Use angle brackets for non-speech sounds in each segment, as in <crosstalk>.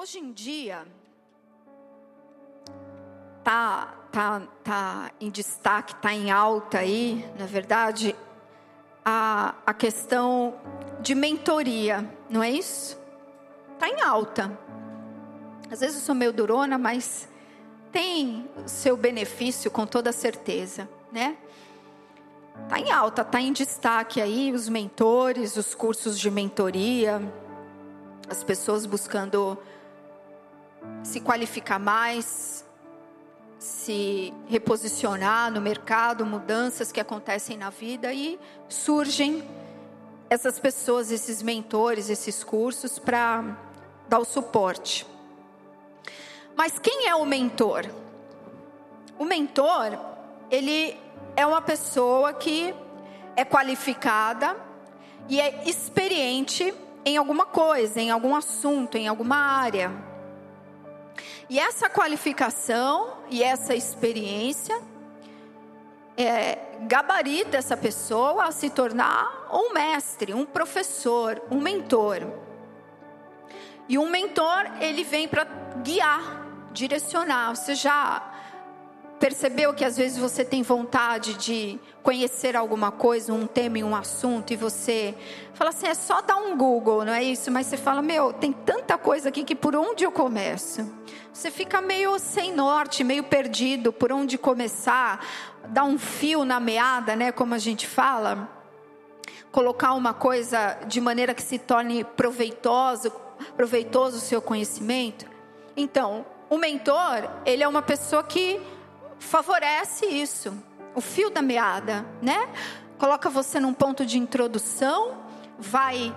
Hoje em dia, tá, tá, tá em destaque, tá em alta aí, na verdade, a, a questão de mentoria, não é isso? Tá em alta. Às vezes eu sou meio durona, mas tem seu benefício com toda certeza, né? Tá em alta, tá em destaque aí os mentores, os cursos de mentoria, as pessoas buscando se qualificar mais, se reposicionar no mercado, mudanças que acontecem na vida e surgem essas pessoas, esses mentores, esses cursos para dar o suporte. Mas quem é o mentor? O mentor, ele é uma pessoa que é qualificada e é experiente em alguma coisa, em algum assunto, em alguma área. E essa qualificação e essa experiência é, gabarita essa pessoa a se tornar um mestre, um professor, um mentor. E um mentor, ele vem para guiar, direcionar. Você já percebeu que às vezes você tem vontade de conhecer alguma coisa, um tema e um assunto, e você fala assim: é só dar um Google, não é isso? Mas você fala: meu, tem tanta coisa aqui que por onde eu começo? Você fica meio sem norte, meio perdido, por onde começar, dar um fio na meada, né? Como a gente fala. Colocar uma coisa de maneira que se torne proveitoso, proveitoso o seu conhecimento. Então, o mentor, ele é uma pessoa que favorece isso, o fio da meada, né? Coloca você num ponto de introdução, vai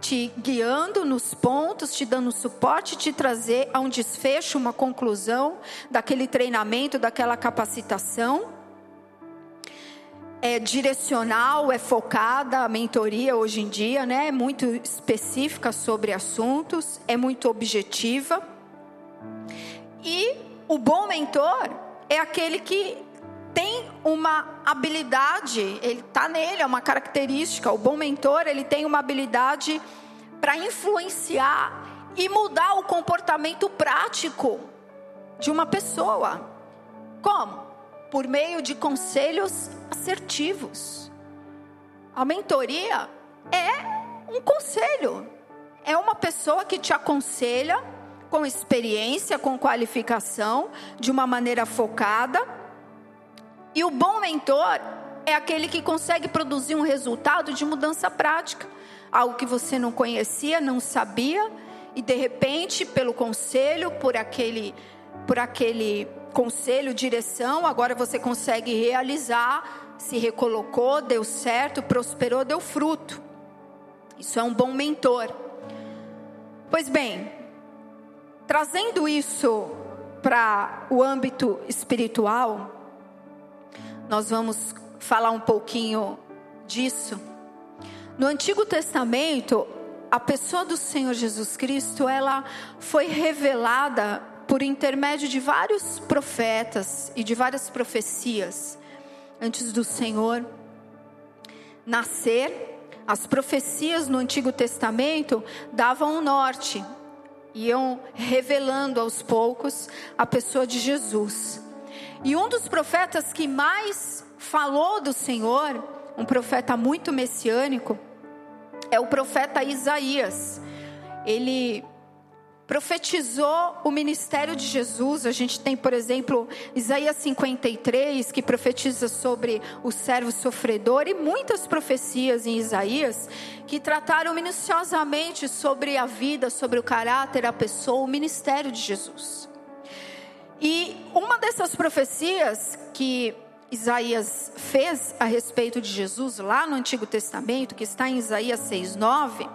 te guiando nos pontos, te dando suporte, te trazer a um desfecho, uma conclusão daquele treinamento, daquela capacitação. É direcional, é focada a mentoria hoje em dia, né? É muito específica sobre assuntos, é muito objetiva. E o bom mentor é aquele que tem uma habilidade, ele está nele, é uma característica. O bom mentor, ele tem uma habilidade para influenciar e mudar o comportamento prático de uma pessoa. Como? Por meio de conselhos assertivos. A mentoria é um conselho, é uma pessoa que te aconselha com experiência, com qualificação, de uma maneira focada. E o bom mentor é aquele que consegue produzir um resultado de mudança prática, algo que você não conhecia, não sabia, e de repente, pelo conselho, por aquele por aquele conselho, direção, agora você consegue realizar, se recolocou, deu certo, prosperou, deu fruto. Isso é um bom mentor. Pois bem, Trazendo isso para o âmbito espiritual, nós vamos falar um pouquinho disso. No Antigo Testamento, a pessoa do Senhor Jesus Cristo, ela foi revelada por intermédio de vários profetas e de várias profecias antes do Senhor nascer. As profecias no Antigo Testamento davam o norte, iam revelando aos poucos a pessoa de Jesus. E um dos profetas que mais falou do Senhor, um profeta muito messiânico, é o profeta Isaías. Ele profetizou o ministério de Jesus. A gente tem, por exemplo, Isaías 53, que profetiza sobre o servo sofredor, e muitas profecias em Isaías que trataram minuciosamente sobre a vida, sobre o caráter, a pessoa, o ministério de Jesus. E uma dessas profecias que Isaías fez a respeito de Jesus lá no Antigo Testamento, que está em Isaías 6:9,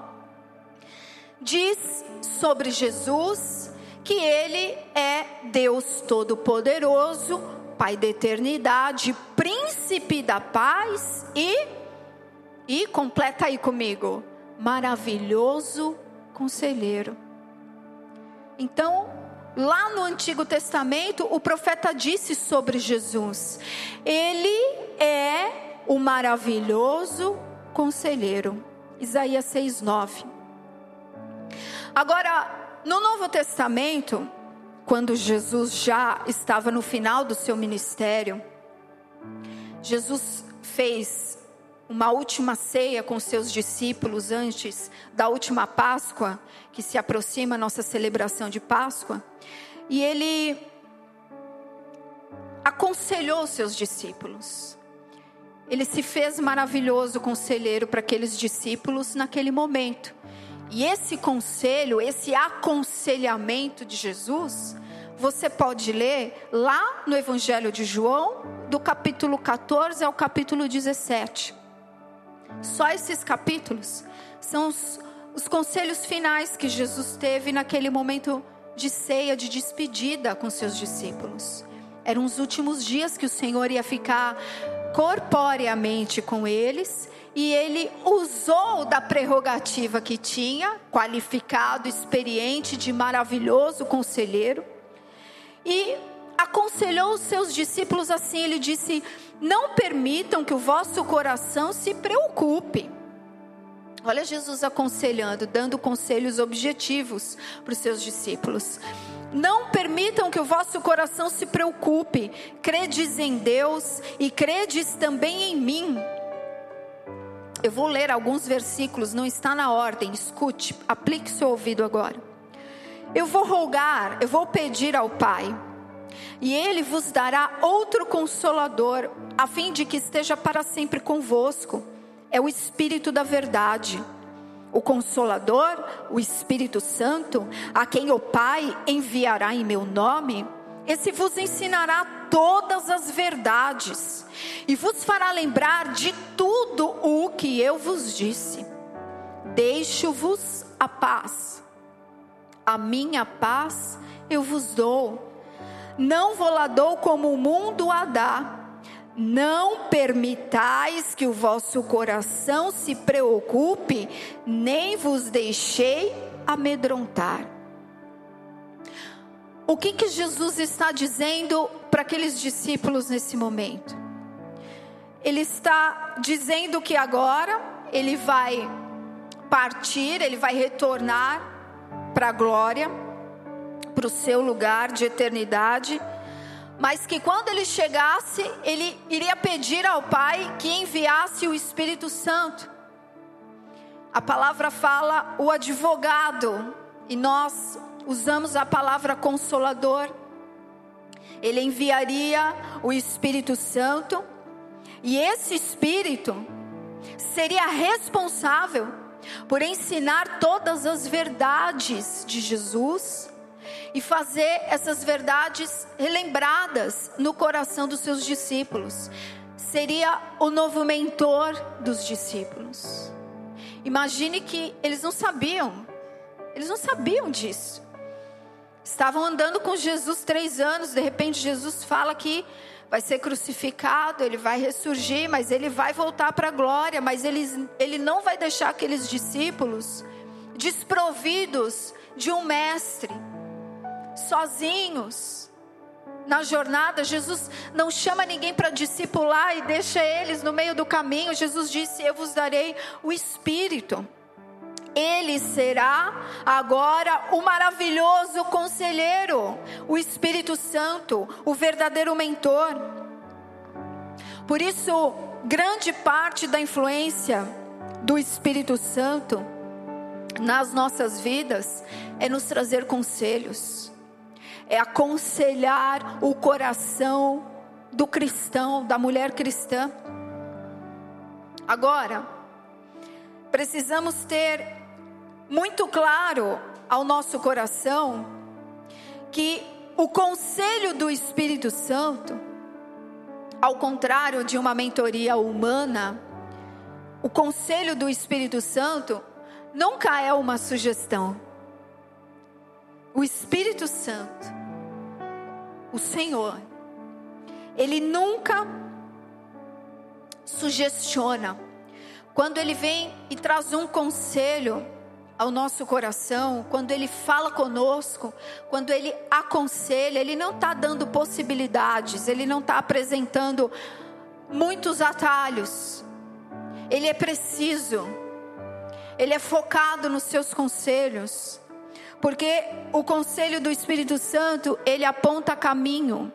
diz sobre Jesus que ele é Deus Todo-Poderoso, Pai da eternidade, Príncipe da paz e, e completa aí comigo, maravilhoso conselheiro. Então, lá no Antigo Testamento, o profeta disse sobre Jesus: Ele é o maravilhoso conselheiro. Isaías 6:9. Agora, no Novo Testamento, quando Jesus já estava no final do seu ministério, Jesus fez uma última ceia com seus discípulos antes da última Páscoa, que se aproxima a nossa celebração de Páscoa, e ele aconselhou seus discípulos. Ele se fez maravilhoso conselheiro para aqueles discípulos naquele momento. E esse conselho, esse aconselhamento de Jesus, você pode ler lá no Evangelho de João, do capítulo 14 ao capítulo 17. Só esses capítulos são os, os conselhos finais que Jesus teve naquele momento de ceia, de despedida com seus discípulos. Eram os últimos dias que o Senhor ia ficar corporeamente com eles e ele usou da prerrogativa que tinha, qualificado, experiente, de maravilhoso conselheiro, e aconselhou os seus discípulos assim: ele disse: Não permitam que o vosso coração se preocupe. Olha Jesus aconselhando, dando conselhos objetivos para os seus discípulos. Não permitam que o vosso coração se preocupe. Credes em Deus e credes também em mim. Eu vou ler alguns versículos, não está na ordem, escute, aplique seu ouvido agora. Eu vou rogar, eu vou pedir ao Pai, e Ele vos dará outro consolador, a fim de que esteja para sempre convosco. É o Espírito da Verdade. O Consolador, o Espírito Santo, a quem o Pai enviará em meu nome, esse vos ensinará todas as verdades e vos fará lembrar de tudo o que eu vos disse. Deixo-vos a paz. A minha paz eu vos dou. Não vou lá dou como o mundo a dá. Não permitais que o vosso coração se preocupe, nem vos deixei amedrontar. O que, que Jesus está dizendo para aqueles discípulos nesse momento? Ele está dizendo que agora ele vai partir, ele vai retornar para a glória, para o seu lugar de eternidade, mas que quando ele chegasse, ele iria pedir ao Pai que enviasse o Espírito Santo. A palavra fala o advogado, e nós usamos a palavra consolador. Ele enviaria o Espírito Santo, e esse Espírito seria responsável por ensinar todas as verdades de Jesus e fazer essas verdades relembradas no coração dos seus discípulos. Seria o novo mentor dos discípulos. Imagine que eles não sabiam, eles não sabiam disso. Estavam andando com Jesus três anos, de repente Jesus fala que vai ser crucificado, ele vai ressurgir, mas ele vai voltar para a glória, mas ele, ele não vai deixar aqueles discípulos desprovidos de um mestre, sozinhos. Na jornada, Jesus não chama ninguém para discipular e deixa eles no meio do caminho. Jesus disse: Eu vos darei o Espírito. Ele será agora o maravilhoso conselheiro, o Espírito Santo, o verdadeiro mentor. Por isso, grande parte da influência do Espírito Santo nas nossas vidas é nos trazer conselhos, é aconselhar o coração do cristão, da mulher cristã. Agora, precisamos ter muito claro ao nosso coração que o conselho do Espírito Santo, ao contrário de uma mentoria humana, o conselho do Espírito Santo nunca é uma sugestão. O Espírito Santo, o Senhor, ele nunca sugestiona. Quando ele vem e traz um conselho, ao nosso coração, quando Ele fala conosco, quando Ele aconselha, Ele não está dando possibilidades, Ele não está apresentando muitos atalhos. Ele é preciso, Ele é focado nos seus conselhos. Porque o conselho do Espírito Santo, ele aponta caminho.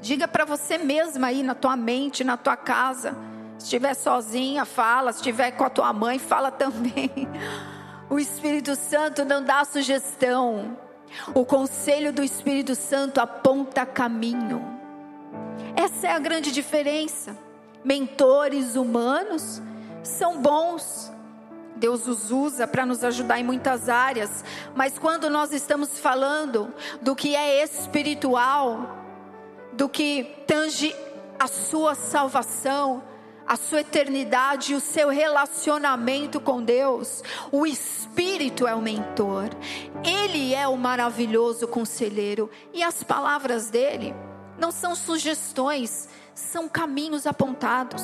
Diga para você mesma aí na tua mente, na tua casa. Se estiver sozinha, fala. Se estiver com a tua mãe, fala também. <laughs> O Espírito Santo não dá sugestão. O conselho do Espírito Santo aponta caminho. Essa é a grande diferença. Mentores humanos são bons, Deus os usa para nos ajudar em muitas áreas, mas quando nós estamos falando do que é espiritual, do que tange a sua salvação, a sua eternidade, o seu relacionamento com Deus, o Espírito é o mentor, Ele é o maravilhoso conselheiro, e as palavras dele não são sugestões, são caminhos apontados.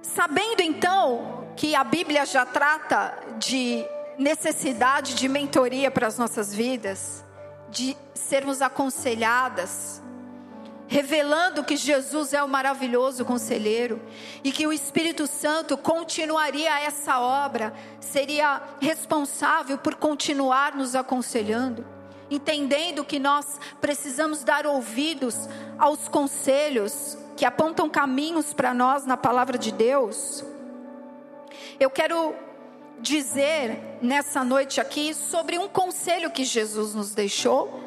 Sabendo então que a Bíblia já trata de necessidade de mentoria para as nossas vidas, de sermos aconselhadas, revelando que Jesus é o maravilhoso conselheiro e que o Espírito Santo continuaria essa obra, seria responsável por continuar nos aconselhando, entendendo que nós precisamos dar ouvidos aos conselhos que apontam caminhos para nós na palavra de Deus. Eu quero dizer nessa noite aqui sobre um conselho que Jesus nos deixou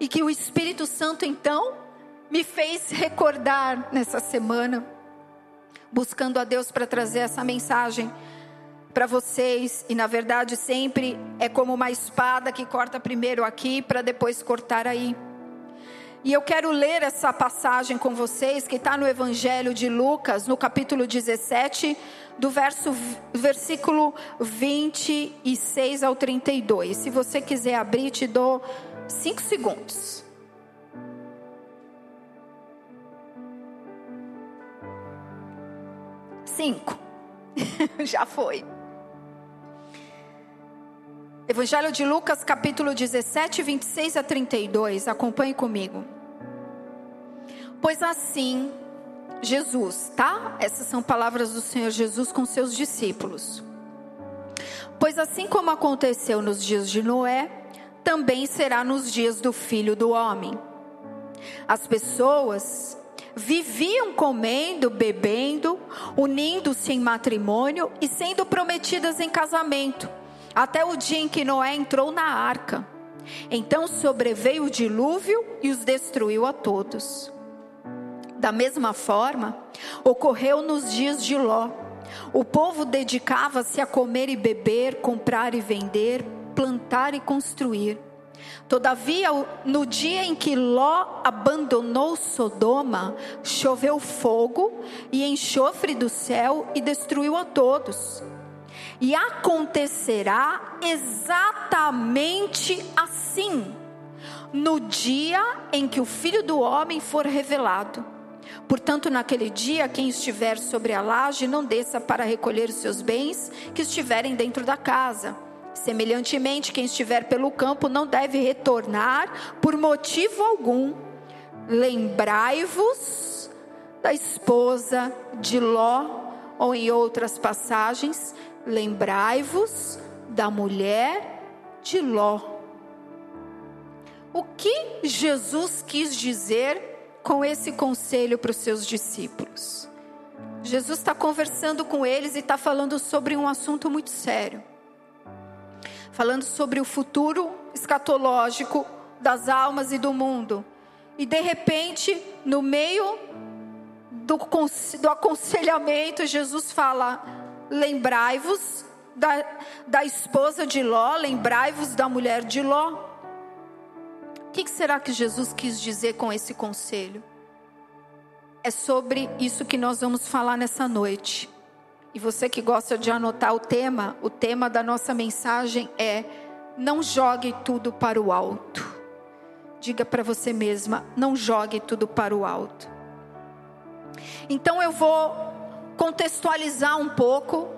e que o Espírito Santo então me fez recordar nessa semana, buscando a Deus para trazer essa mensagem para vocês, e na verdade sempre é como uma espada que corta primeiro aqui para depois cortar aí. E eu quero ler essa passagem com vocês, que está no Evangelho de Lucas, no capítulo 17, do verso, versículo 26 ao 32. Se você quiser abrir, te dou cinco segundos. <laughs> Já foi. Evangelho de Lucas, capítulo 17, 26 a 32. Acompanhe comigo. Pois assim, Jesus, tá? Essas são palavras do Senhor Jesus com seus discípulos. Pois assim como aconteceu nos dias de Noé, também será nos dias do filho do homem. As pessoas viviam comendo, bebendo, unindo-se em matrimônio e sendo prometidas em casamento, até o dia em que Noé entrou na arca. Então sobreveio o dilúvio e os destruiu a todos. Da mesma forma, ocorreu nos dias de Ló. O povo dedicava-se a comer e beber, comprar e vender, plantar e construir. Todavia, no dia em que Ló abandonou Sodoma, choveu fogo e enxofre do céu e destruiu a todos. E acontecerá exatamente assim, no dia em que o Filho do Homem for revelado. Portanto, naquele dia, quem estiver sobre a laje não desça para recolher os seus bens que estiverem dentro da casa. Semelhantemente, quem estiver pelo campo não deve retornar por motivo algum. Lembrai-vos da esposa de Ló, ou em outras passagens, lembrai-vos da mulher de Ló. O que Jesus quis dizer com esse conselho para os seus discípulos. Jesus está conversando com eles e está falando sobre um assunto muito sério. Falando sobre o futuro escatológico das almas e do mundo. E de repente, no meio do, do aconselhamento, Jesus fala: lembrai-vos da, da esposa de Ló, lembrai-vos da mulher de Ló que será que Jesus quis dizer com esse conselho? É sobre isso que nós vamos falar nessa noite. E você que gosta de anotar o tema, o tema da nossa mensagem é: não jogue tudo para o alto. Diga para você mesma: não jogue tudo para o alto. Então eu vou contextualizar um pouco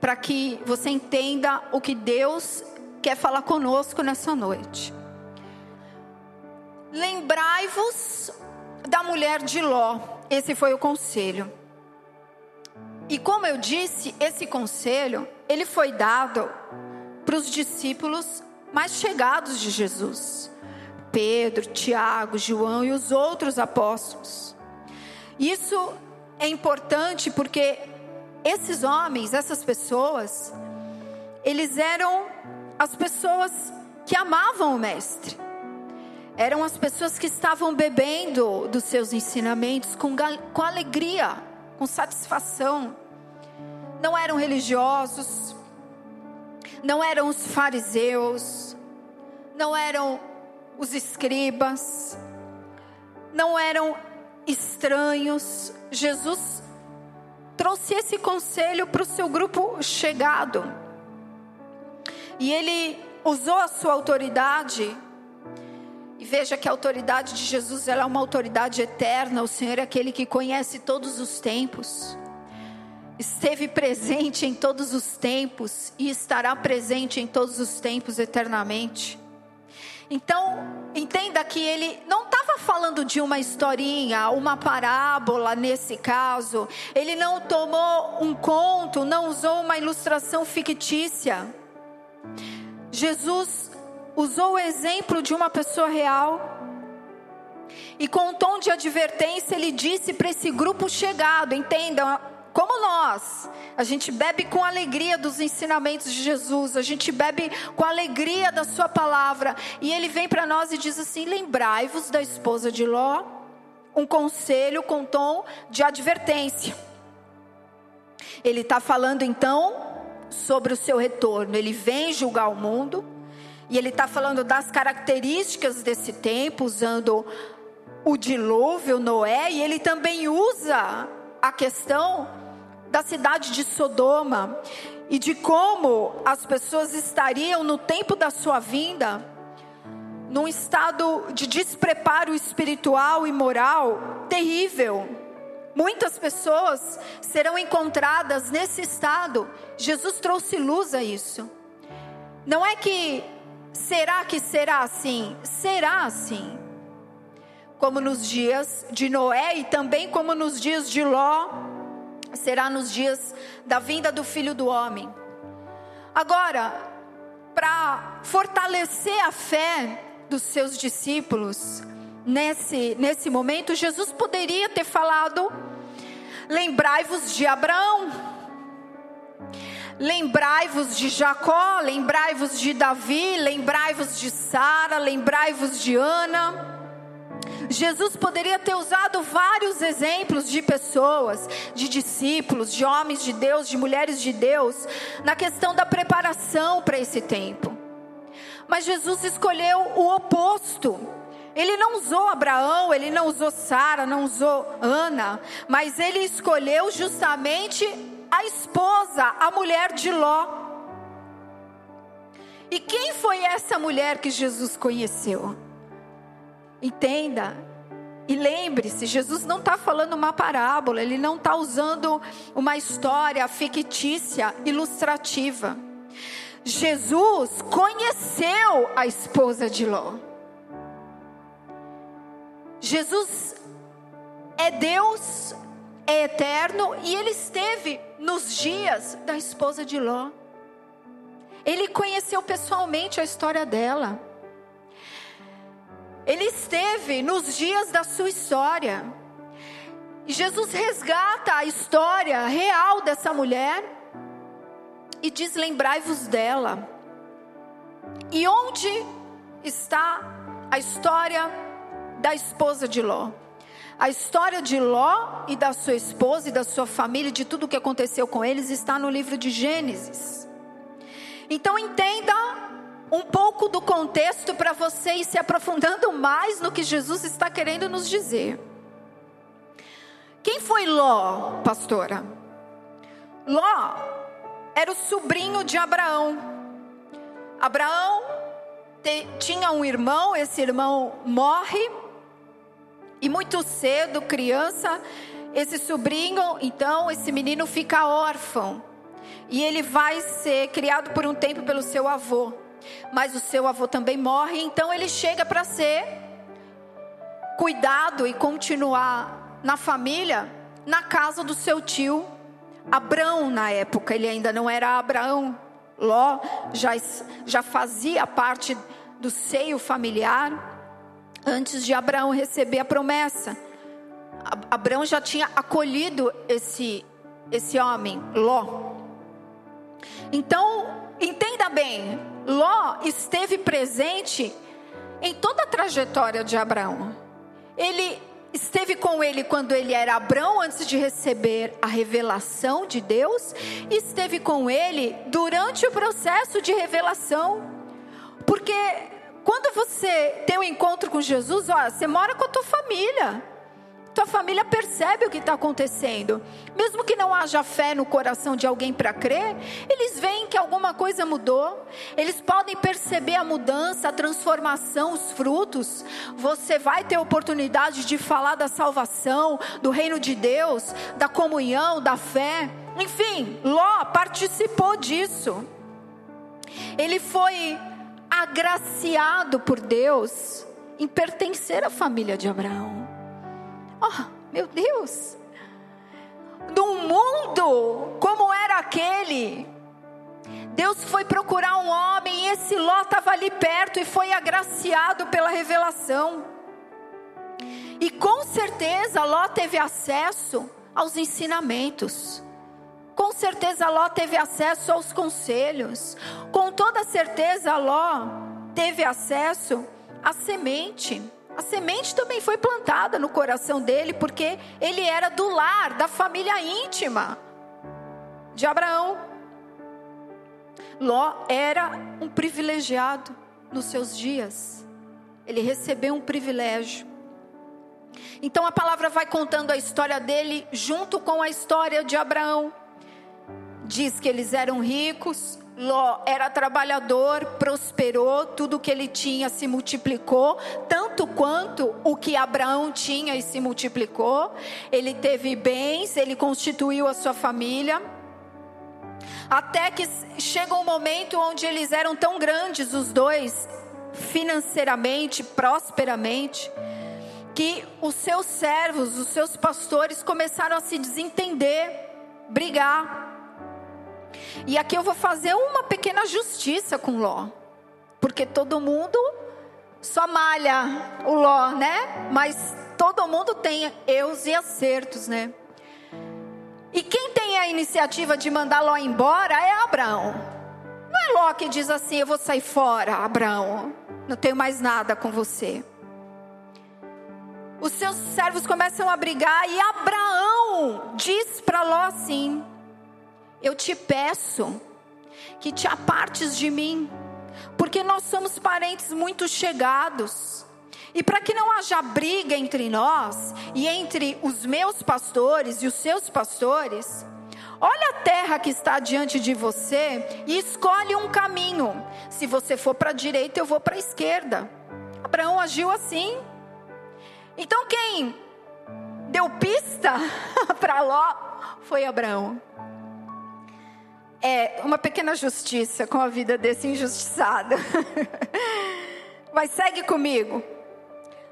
para que você entenda o que Deus quer falar conosco nessa noite. Lembrai-vos da mulher de Ló. Esse foi o conselho. E como eu disse, esse conselho, ele foi dado para os discípulos mais chegados de Jesus: Pedro, Tiago, João e os outros apóstolos. Isso é importante porque esses homens, essas pessoas, eles eram as pessoas que amavam o Mestre. Eram as pessoas que estavam bebendo dos seus ensinamentos com, com alegria, com satisfação. Não eram religiosos, não eram os fariseus, não eram os escribas, não eram estranhos. Jesus trouxe esse conselho para o seu grupo chegado. E ele usou a sua autoridade. E veja que a autoridade de Jesus ela é uma autoridade eterna. O Senhor é aquele que conhece todos os tempos. Esteve presente em todos os tempos e estará presente em todos os tempos eternamente. Então, entenda que ele não estava falando de uma historinha, uma parábola nesse caso. Ele não tomou um conto, não usou uma ilustração fictícia. Jesus usou o exemplo de uma pessoa real. E com um tom de advertência, ele disse para esse grupo chegado: entendam, como nós, a gente bebe com alegria dos ensinamentos de Jesus, a gente bebe com alegria da Sua palavra, e Ele vem para nós e diz assim: lembrai-vos da esposa de Ló, um conselho com tom de advertência. Ele está falando então sobre o seu retorno, ele vem julgar o mundo, e ele está falando das características desse tempo, usando o dilúvio, Noé, e ele também usa a questão da cidade de Sodoma e de como as pessoas estariam no tempo da sua vinda num estado de despreparo espiritual e moral terrível. Muitas pessoas serão encontradas nesse estado. Jesus trouxe luz a isso. Não é que será que será assim? Será assim. Como nos dias de Noé e também como nos dias de Ló, será nos dias da vinda do Filho do Homem. Agora, para fortalecer a fé dos seus discípulos nesse, nesse momento, Jesus poderia ter falado: lembrai-vos de Abraão, lembrai-vos de Jacó, lembrai-vos de Davi, lembrai-vos de Sara, lembrai-vos de Ana. Jesus poderia ter usado vários exemplos de pessoas, de discípulos, de homens de Deus, de mulheres de Deus, na questão da preparação para esse tempo. Mas Jesus escolheu o oposto. Ele não usou Abraão, ele não usou Sara, não usou Ana, mas ele escolheu justamente a esposa, a mulher de Ló. E quem foi essa mulher que Jesus conheceu? Entenda. E lembre-se, Jesus não está falando uma parábola, ele não está usando uma história fictícia, ilustrativa. Jesus conheceu a esposa de Ló. Jesus é Deus, é eterno e ele esteve nos dias da esposa de Ló. Ele conheceu pessoalmente a história dela. Ele esteve nos dias da sua história. E Jesus resgata a história real dessa mulher e diz: lembrai-vos dela. E onde está a história da esposa de Ló? A história de Ló e da sua esposa e da sua família, de tudo o que aconteceu com eles, está no livro de Gênesis. Então entenda um pouco do contexto para você ir se aprofundando mais no que Jesus está querendo nos dizer. Quem foi Ló, pastora? Ló era o sobrinho de Abraão. Abraão te, tinha um irmão, esse irmão morre, e muito cedo, criança, esse sobrinho, então, esse menino fica órfão. E ele vai ser criado por um tempo pelo seu avô. Mas o seu avô também morre, então ele chega para ser cuidado e continuar na família, na casa do seu tio Abrão na época, ele ainda não era Abraão, Ló já, já fazia parte do seio familiar antes de Abraão receber a promessa. Abraão já tinha acolhido esse, esse homem, Ló. Então, entenda bem, Ló esteve presente em toda a trajetória de Abraão. Ele esteve com ele quando ele era Abraão, antes de receber a revelação de Deus, e esteve com ele durante o processo de revelação. Porque quando você tem um encontro com Jesus, ó, você mora com a tua família. Tua família percebe o que está acontecendo. Mesmo que não haja fé no coração de alguém para crer, eles veem que alguma coisa mudou. Eles podem perceber a mudança, a transformação, os frutos. Você vai ter oportunidade de falar da salvação, do reino de Deus, da comunhão, da fé. Enfim, Ló participou disso. Ele foi agraciado por Deus em pertencer à família de Abraão. Oh, meu Deus! Num mundo como era aquele, Deus foi procurar um homem e esse Ló estava ali perto e foi agraciado pela revelação. E com certeza Ló teve acesso aos ensinamentos. Com certeza Ló teve acesso aos conselhos. Com toda certeza Ló teve acesso à semente. A semente também foi plantada no coração dele, porque ele era do lar, da família íntima de Abraão. Ló era um privilegiado nos seus dias. Ele recebeu um privilégio. Então a palavra vai contando a história dele junto com a história de Abraão diz que eles eram ricos. Ló era trabalhador, prosperou, tudo que ele tinha se multiplicou, tanto quanto o que Abraão tinha e se multiplicou. Ele teve bens, ele constituiu a sua família. Até que chega um momento onde eles eram tão grandes, os dois, financeiramente, prosperamente, que os seus servos, os seus pastores começaram a se desentender, brigar. E aqui eu vou fazer uma pequena justiça com Ló. Porque todo mundo só malha o Ló, né? Mas todo mundo tem erros e acertos, né? E quem tem a iniciativa de mandar Ló embora é Abraão. Não é Ló que diz assim: Eu vou sair fora, Abraão. Não tenho mais nada com você. Os seus servos começam a brigar e Abraão diz para Ló assim: eu te peço que te apartes de mim, porque nós somos parentes muito chegados. E para que não haja briga entre nós e entre os meus pastores e os seus pastores, olha a terra que está diante de você e escolhe um caminho. Se você for para a direita, eu vou para a esquerda. Abraão agiu assim. Então quem deu pista <laughs> para Ló foi Abraão é uma pequena justiça com a vida desse injustiçado. <laughs> Mas segue comigo.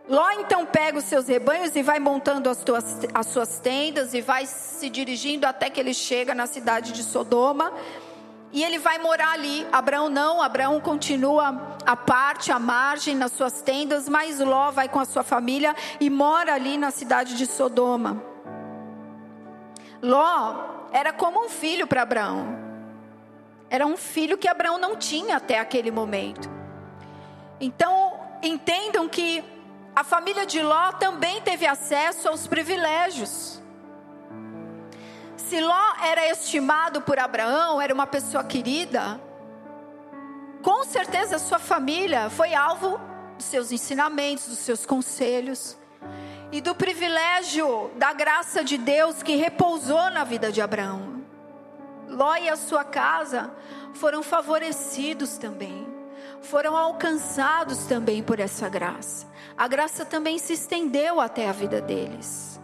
Ló então pega os seus rebanhos e vai montando as, tuas, as suas tendas e vai se dirigindo até que ele chega na cidade de Sodoma. E ele vai morar ali. Abraão não, Abraão continua à parte, à margem, nas suas tendas, mas Ló vai com a sua família e mora ali na cidade de Sodoma. Ló era como um filho para Abraão. Era um filho que Abraão não tinha até aquele momento. Então, entendam que a família de Ló também teve acesso aos privilégios. Se Ló era estimado por Abraão, era uma pessoa querida, com certeza sua família foi alvo dos seus ensinamentos, dos seus conselhos e do privilégio da graça de Deus que repousou na vida de Abraão. Ló e a sua casa foram favorecidos também, foram alcançados também por essa graça. A graça também se estendeu até a vida deles.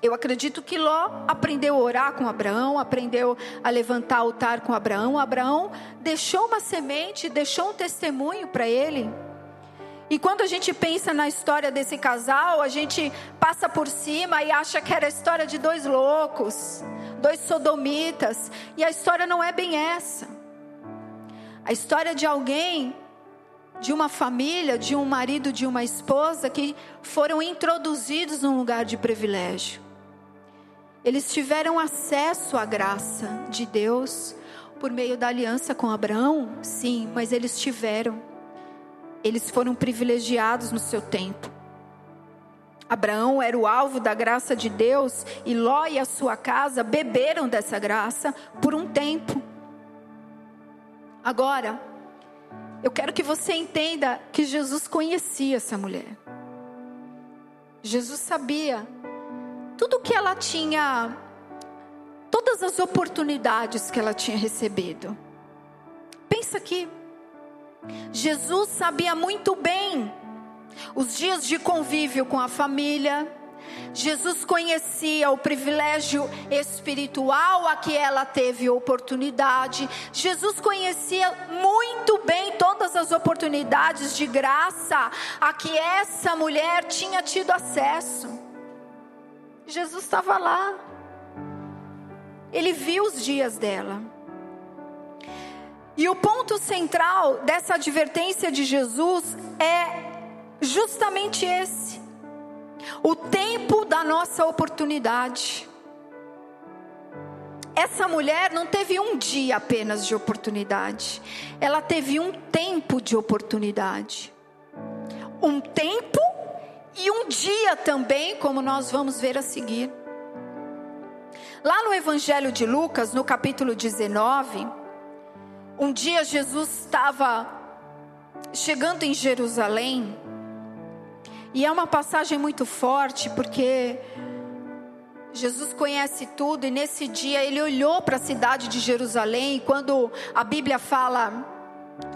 Eu acredito que Ló aprendeu a orar com Abraão, aprendeu a levantar altar com Abraão. Abraão deixou uma semente, deixou um testemunho para ele. E quando a gente pensa na história desse casal, a gente passa por cima e acha que era a história de dois loucos. Dois sodomitas. E a história não é bem essa. A história de alguém, de uma família, de um marido, de uma esposa que foram introduzidos num lugar de privilégio. Eles tiveram acesso à graça de Deus por meio da aliança com Abraão, sim, mas eles tiveram. Eles foram privilegiados no seu tempo. Abraão era o alvo da graça de Deus e Ló e a sua casa beberam dessa graça por um tempo. Agora, eu quero que você entenda que Jesus conhecia essa mulher. Jesus sabia tudo que ela tinha, todas as oportunidades que ela tinha recebido. Pensa aqui. Jesus sabia muito bem os dias de convívio com a família. Jesus conhecia o privilégio espiritual a que ela teve oportunidade. Jesus conhecia muito bem todas as oportunidades de graça a que essa mulher tinha tido acesso. Jesus estava lá. Ele viu os dias dela. E o ponto central dessa advertência de Jesus é justamente esse: o tempo da nossa oportunidade. Essa mulher não teve um dia apenas de oportunidade, ela teve um tempo de oportunidade. Um tempo e um dia também, como nós vamos ver a seguir. Lá no Evangelho de Lucas, no capítulo 19, um dia Jesus estava chegando em Jerusalém e é uma passagem muito forte porque Jesus conhece tudo e nesse dia ele olhou para a cidade de Jerusalém e quando a Bíblia fala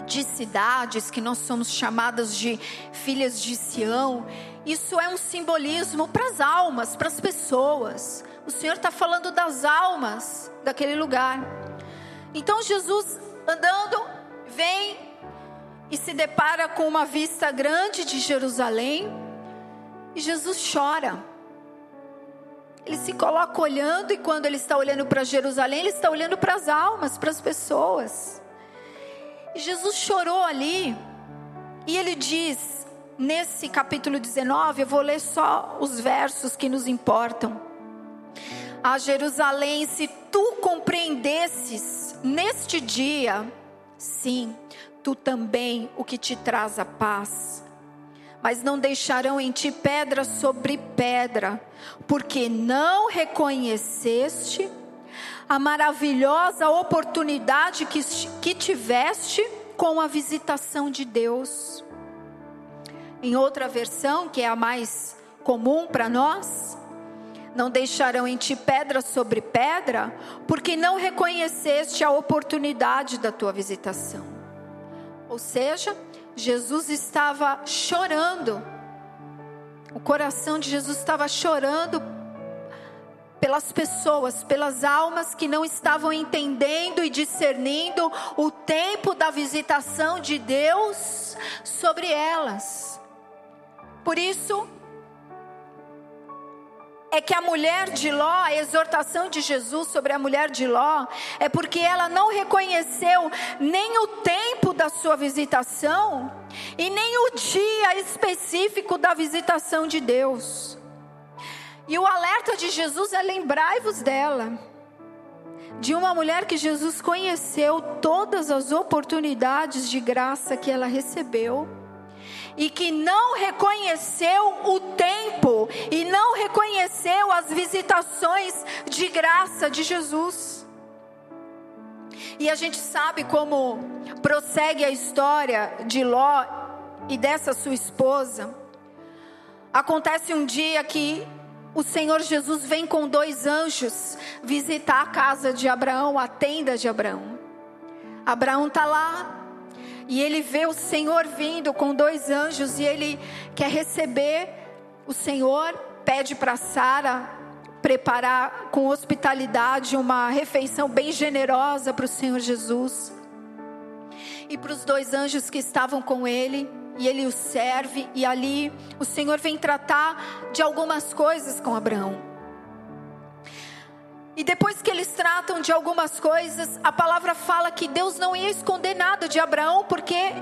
de cidades que nós somos chamadas de filhas de Sião, isso é um simbolismo para as almas, para as pessoas. O Senhor está falando das almas daquele lugar. Então Jesus andando vem e se depara com uma vista grande de Jerusalém e Jesus chora. Ele se coloca olhando, e quando ele está olhando para Jerusalém, ele está olhando para as almas, para as pessoas. E Jesus chorou ali, e ele diz, nesse capítulo 19, eu vou ler só os versos que nos importam. A Jerusalém, se tu compreendesses neste dia, sim, tu também o que te traz a paz mas não deixarão em ti pedra sobre pedra, porque não reconheceste a maravilhosa oportunidade que, que tiveste com a visitação de Deus. Em outra versão, que é a mais comum para nós, não deixarão em ti pedra sobre pedra, porque não reconheceste a oportunidade da tua visitação. Ou seja, Jesus estava chorando. O coração de Jesus estava chorando pelas pessoas, pelas almas que não estavam entendendo e discernindo o tempo da visitação de Deus sobre elas. Por isso, é que a mulher de Ló, a exortação de Jesus sobre a mulher de Ló, é porque ela não reconheceu nem o tempo da sua visitação e nem o dia específico da visitação de Deus. E o alerta de Jesus é lembrai-vos dela, de uma mulher que Jesus conheceu todas as oportunidades de graça que ela recebeu e que não reconheceu o tempo e não reconheceu as visitações de graça de Jesus. E a gente sabe como prossegue a história de Ló e dessa sua esposa. Acontece um dia que o Senhor Jesus vem com dois anjos visitar a casa de Abraão, a tenda de Abraão. Abraão está lá e ele vê o Senhor vindo com dois anjos e ele quer receber o Senhor, pede para Sara preparar com hospitalidade uma refeição bem generosa para o Senhor Jesus. E para os dois anjos que estavam com ele, e ele os serve, e ali o Senhor vem tratar de algumas coisas com Abraão. E depois que eles tratam de algumas coisas, a palavra fala que Deus não ia esconder nada de Abraão, porque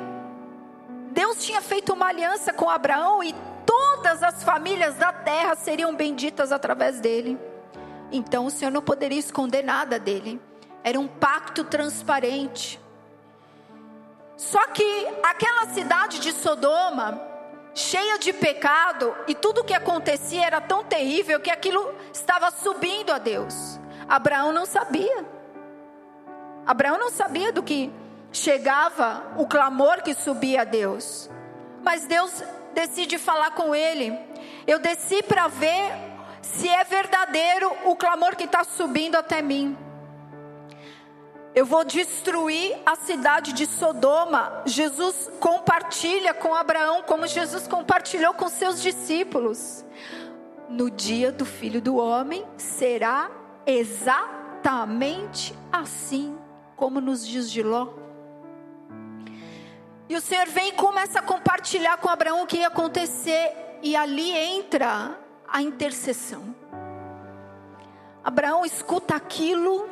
Deus tinha feito uma aliança com Abraão e todas as famílias da terra seriam benditas através dele. Então o Senhor não poderia esconder nada dele. Era um pacto transparente. Só que aquela cidade de Sodoma, cheia de pecado, e tudo o que acontecia era tão terrível que aquilo estava subindo a Deus. Abraão não sabia. Abraão não sabia do que chegava o clamor que subia a Deus. Mas Deus decide falar com ele. Eu desci para ver se é verdadeiro o clamor que está subindo até mim. Eu vou destruir a cidade de Sodoma. Jesus compartilha com Abraão, como Jesus compartilhou com seus discípulos. No dia do filho do homem será exatamente assim como nos dias de Ló. E o Senhor vem e começa a compartilhar com Abraão o que ia acontecer, e ali entra a intercessão. Abraão escuta aquilo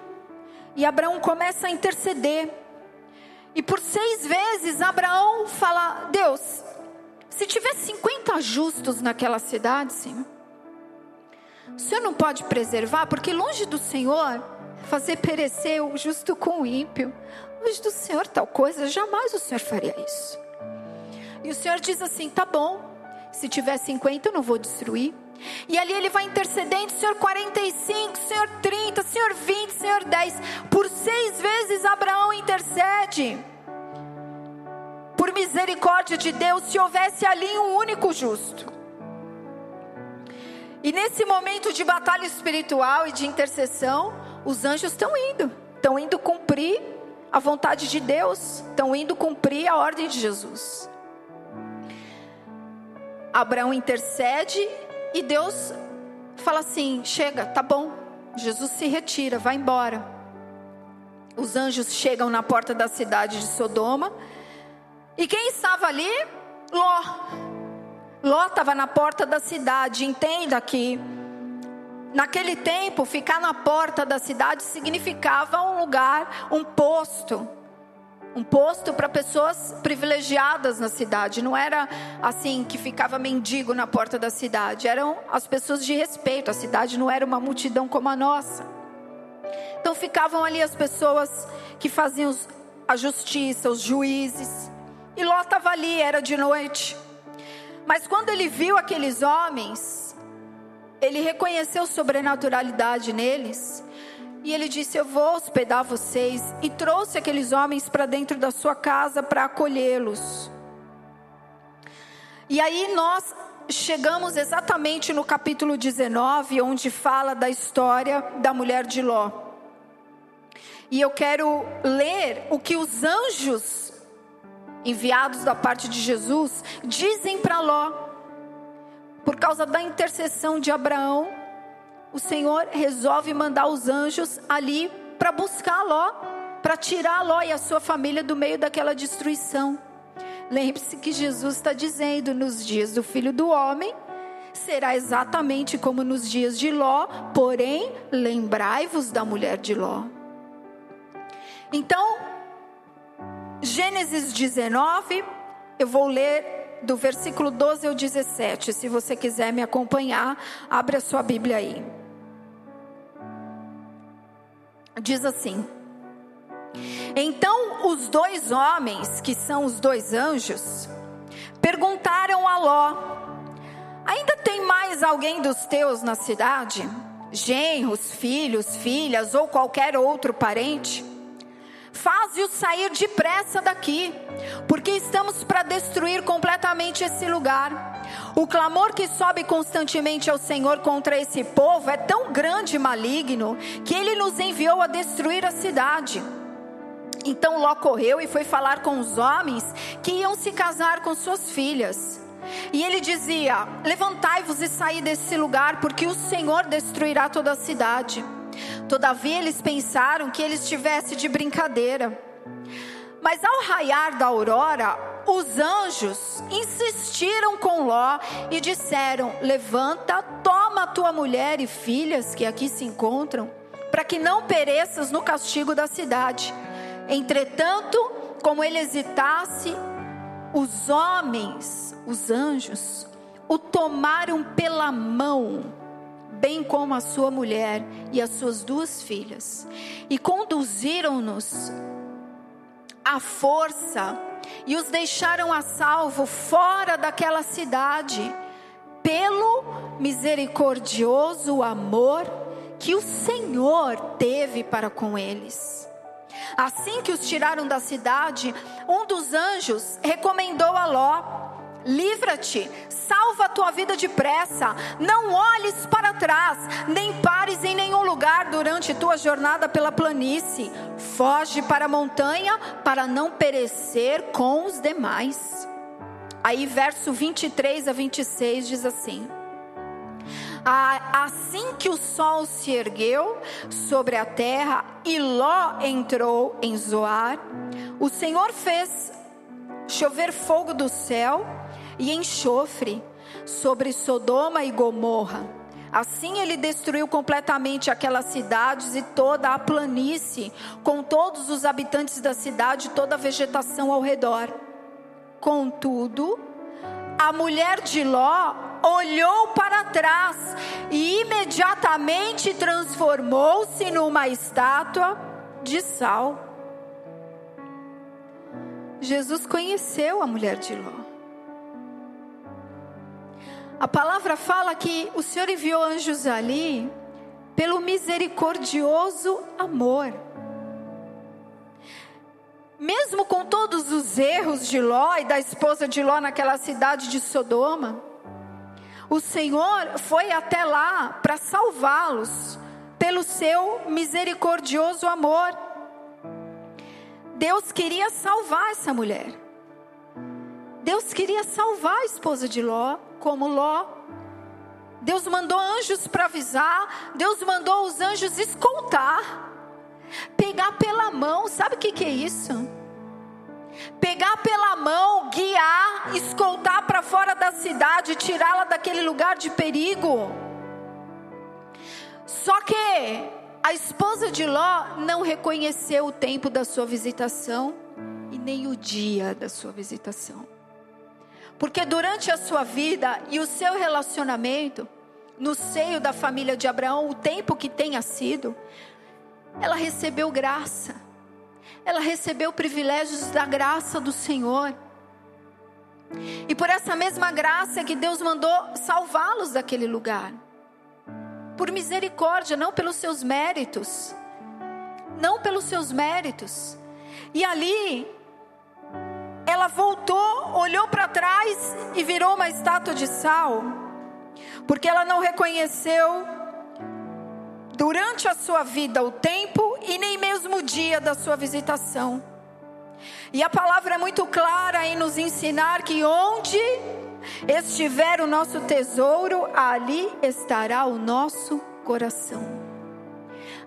e Abraão começa a interceder. E por seis vezes Abraão fala: Deus, se tiver 50 justos naquela cidade, Senhor, o Senhor não pode preservar, porque longe do Senhor fazer perecer o justo com o ímpio. Longe do Senhor tal coisa, jamais o Senhor faria isso. E o Senhor diz assim: tá bom, se tiver 50 eu não vou destruir. E ali ele vai intercedendo, Senhor 45, Senhor 30, Senhor 20, Senhor 10. Por seis vezes Abraão intercede. Por misericórdia de Deus, se houvesse ali um único justo. E nesse momento de batalha espiritual e de intercessão, os anjos estão indo, estão indo cumprir a vontade de Deus, estão indo cumprir a ordem de Jesus. Abraão intercede e Deus fala assim: chega, tá bom. Jesus se retira, vai embora. Os anjos chegam na porta da cidade de Sodoma. E quem estava ali? Ló. Ló estava na porta da cidade. Entenda que naquele tempo ficar na porta da cidade significava um lugar, um posto um posto para pessoas privilegiadas na cidade. Não era assim que ficava mendigo na porta da cidade. Eram as pessoas de respeito. A cidade não era uma multidão como a nossa. Então ficavam ali as pessoas que faziam a justiça, os juízes. E Ló estava ali, era de noite. Mas quando ele viu aqueles homens, ele reconheceu sobrenaturalidade neles e ele disse: Eu vou hospedar vocês. E trouxe aqueles homens para dentro da sua casa para acolhê-los. E aí nós chegamos exatamente no capítulo 19, onde fala da história da mulher de Ló. E eu quero ler o que os anjos enviados da parte de Jesus dizem para Ló, por causa da intercessão de Abraão o Senhor resolve mandar os anjos ali para buscar Ló, para tirar Ló e a sua família do meio daquela destruição. Lembre-se que Jesus está dizendo: nos dias do filho do homem, será exatamente como nos dias de Ló, porém, lembrai-vos da mulher de Ló. Então, Gênesis 19, eu vou ler do versículo 12 ao 17. Se você quiser me acompanhar, abre a sua Bíblia aí diz assim: Então os dois homens, que são os dois anjos, perguntaram a Ló: Ainda tem mais alguém dos teus na cidade? Genros, filhos, filhas ou qualquer outro parente? Faze-o sair depressa daqui, porque estamos para destruir completamente esse lugar. O clamor que sobe constantemente ao Senhor contra esse povo é tão grande e maligno que ele nos enviou a destruir a cidade. Então Ló correu e foi falar com os homens que iam se casar com suas filhas. E ele dizia: Levantai-vos e saí desse lugar, porque o Senhor destruirá toda a cidade. Todavia eles pensaram que ele estivesse de brincadeira. Mas ao raiar da aurora, os anjos insistiram com Ló e disseram: Levanta, toma tua mulher e filhas que aqui se encontram, para que não pereças no castigo da cidade. Entretanto, como ele hesitasse, os homens, os anjos, o tomaram pela mão, bem como a sua mulher e as suas duas filhas, e conduziram-nos à força e os deixaram a salvo fora daquela cidade, pelo misericordioso amor que o Senhor teve para com eles. Assim que os tiraram da cidade, um dos anjos recomendou a Ló: Livra-te, salva a tua vida depressa, não olhes para trás, nem pares em nenhum lugar durante tua jornada pela planície. Foge para a montanha para não perecer com os demais. Aí, verso 23 a 26 diz assim: Assim que o sol se ergueu sobre a terra e Ló entrou em Zoar, o Senhor fez chover fogo do céu e enxofre sobre Sodoma e Gomorra. Assim ele destruiu completamente aquelas cidades e toda a planície, com todos os habitantes da cidade e toda a vegetação ao redor. Contudo, a mulher de Ló olhou para trás e imediatamente transformou-se numa estátua de sal. Jesus conheceu a mulher de Ló. A palavra fala que o Senhor enviou anjos ali pelo misericordioso amor mesmo com todos os erros de Ló e da esposa de Ló naquela cidade de Sodoma, o Senhor foi até lá para salvá-los pelo seu misericordioso amor. Deus queria salvar essa mulher. Deus queria salvar a esposa de Ló, como Ló. Deus mandou anjos para avisar, Deus mandou os anjos escoltar Pegar pela mão, sabe o que, que é isso? Pegar pela mão, guiar, escoltar para fora da cidade, tirá-la daquele lugar de perigo. Só que a esposa de Ló não reconheceu o tempo da sua visitação e nem o dia da sua visitação. Porque durante a sua vida e o seu relacionamento, no seio da família de Abraão, o tempo que tenha sido, ela recebeu graça, ela recebeu privilégios da graça do Senhor. E por essa mesma graça que Deus mandou salvá-los daquele lugar. Por misericórdia, não pelos seus méritos. Não pelos seus méritos. E ali, ela voltou, olhou para trás e virou uma estátua de sal. Porque ela não reconheceu durante a sua vida o tempo e nem mesmo o dia da sua visitação. E a palavra é muito clara em nos ensinar que onde estiver o nosso tesouro, ali estará o nosso coração.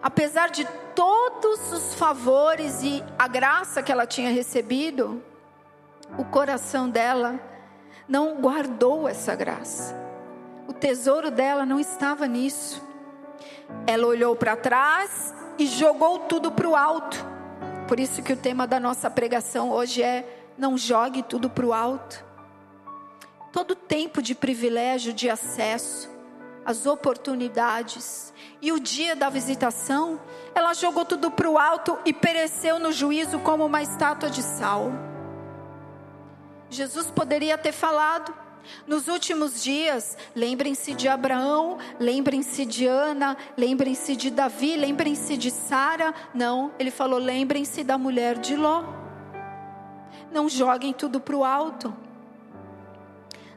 Apesar de todos os favores e a graça que ela tinha recebido, o coração dela não guardou essa graça. O tesouro dela não estava nisso. Ela olhou para trás e jogou tudo para o alto. Por isso que o tema da nossa pregação hoje é: não jogue tudo para o alto. Todo tempo de privilégio, de acesso, as oportunidades e o dia da visitação, ela jogou tudo para o alto e pereceu no juízo como uma estátua de sal. Jesus poderia ter falado: nos últimos dias, lembrem-se de Abraão, lembrem-se de Ana, lembrem-se de Davi, lembrem-se de Sara. Não, ele falou: lembrem-se da mulher de Ló. Não joguem tudo para o alto.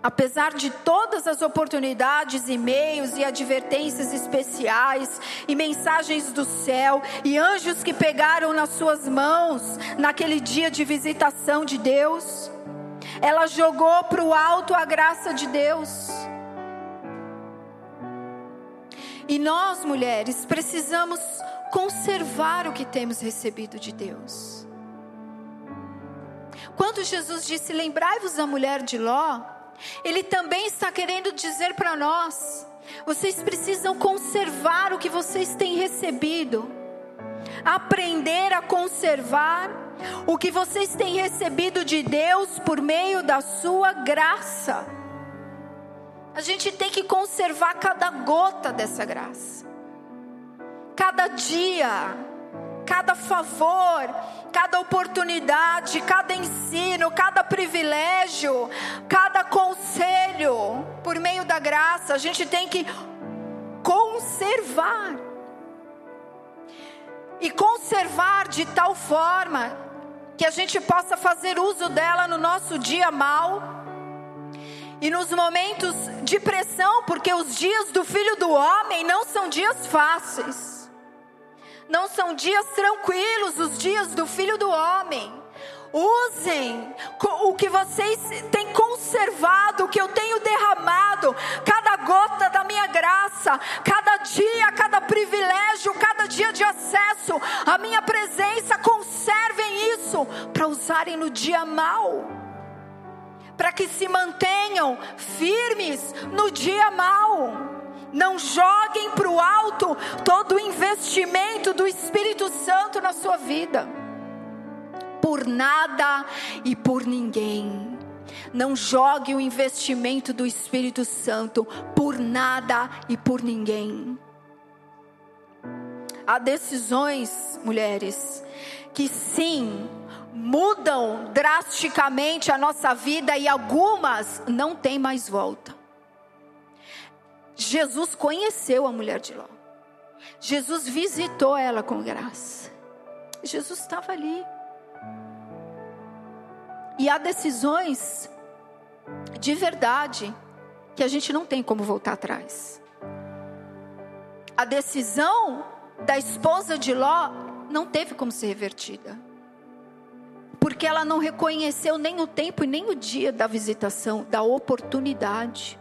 Apesar de todas as oportunidades, e-mails e advertências especiais, e mensagens do céu, e anjos que pegaram nas suas mãos naquele dia de visitação de Deus, ela jogou para o alto a graça de Deus. E nós, mulheres, precisamos conservar o que temos recebido de Deus. Quando Jesus disse: Lembrai-vos da mulher de Ló, Ele também está querendo dizer para nós Vocês precisam conservar o que vocês têm recebido. Aprender a conservar o que vocês têm recebido de Deus por meio da sua graça. A gente tem que conservar cada gota dessa graça. Cada dia, cada favor, cada oportunidade, cada ensino, cada privilégio, cada conselho, por meio da graça, a gente tem que conservar. E conservar de tal forma que a gente possa fazer uso dela no nosso dia mal e nos momentos de pressão, porque os dias do filho do homem não são dias fáceis. Não são dias tranquilos os dias do filho do homem. Usem o que vocês têm conservado, o que eu tenho derramado, cada gota da minha graça, cada dia, cada privilégio, cada dia de acesso à minha presença. Conservem isso para usarem no dia mal, para que se mantenham firmes no dia mal. Não joguem para o alto todo o investimento do Espírito Santo na sua vida. Por nada e por ninguém. Não jogue o investimento do Espírito Santo por nada e por ninguém. Há decisões, mulheres, que sim, mudam drasticamente a nossa vida e algumas não têm mais volta. Jesus conheceu a mulher de Ló. Jesus visitou ela com graça. Jesus estava ali. E há decisões de verdade que a gente não tem como voltar atrás. A decisão da esposa de Ló não teve como ser revertida. Porque ela não reconheceu nem o tempo e nem o dia da visitação, da oportunidade.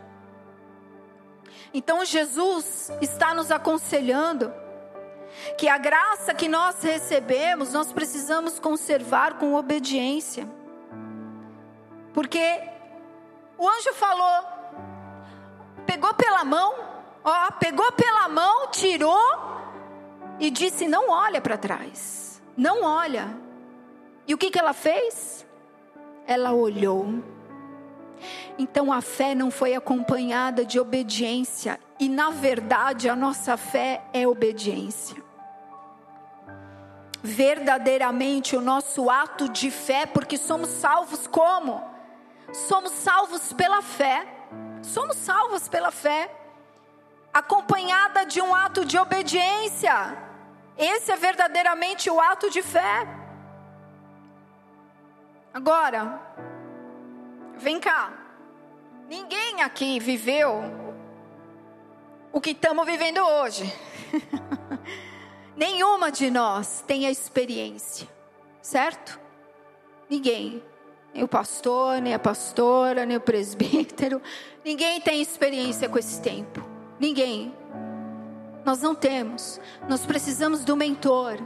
Então Jesus está nos aconselhando que a graça que nós recebemos, nós precisamos conservar com obediência. Porque o anjo falou, pegou pela mão, ó, pegou pela mão, tirou e disse: Não olha para trás, não olha. E o que, que ela fez? Ela olhou então a fé não foi acompanhada de obediência, e na verdade a nossa fé é obediência. Verdadeiramente o nosso ato de fé, porque somos salvos como? Somos salvos pela fé. Somos salvos pela fé, acompanhada de um ato de obediência. Esse é verdadeiramente o ato de fé. Agora, Vem cá. Ninguém aqui viveu o que estamos vivendo hoje. <laughs> Nenhuma de nós tem a experiência, certo? Ninguém. Nem o pastor, nem a pastora, nem o presbítero. Ninguém tem experiência com esse tempo. Ninguém. Nós não temos. Nós precisamos do mentor.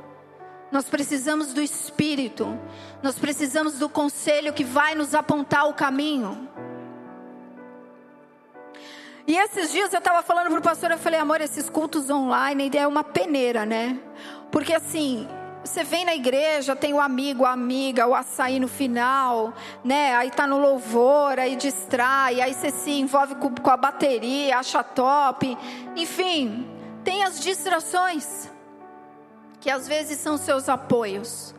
Nós precisamos do Espírito, nós precisamos do conselho que vai nos apontar o caminho. E esses dias eu estava falando para o pastor, eu falei, amor, esses cultos online é uma peneira, né? Porque assim, você vem na igreja, tem o amigo, a amiga, o açaí no final, né? Aí tá no louvor, aí distrai, aí você se envolve com, com a bateria, acha top. Enfim, tem as distrações que às vezes são seus apoios.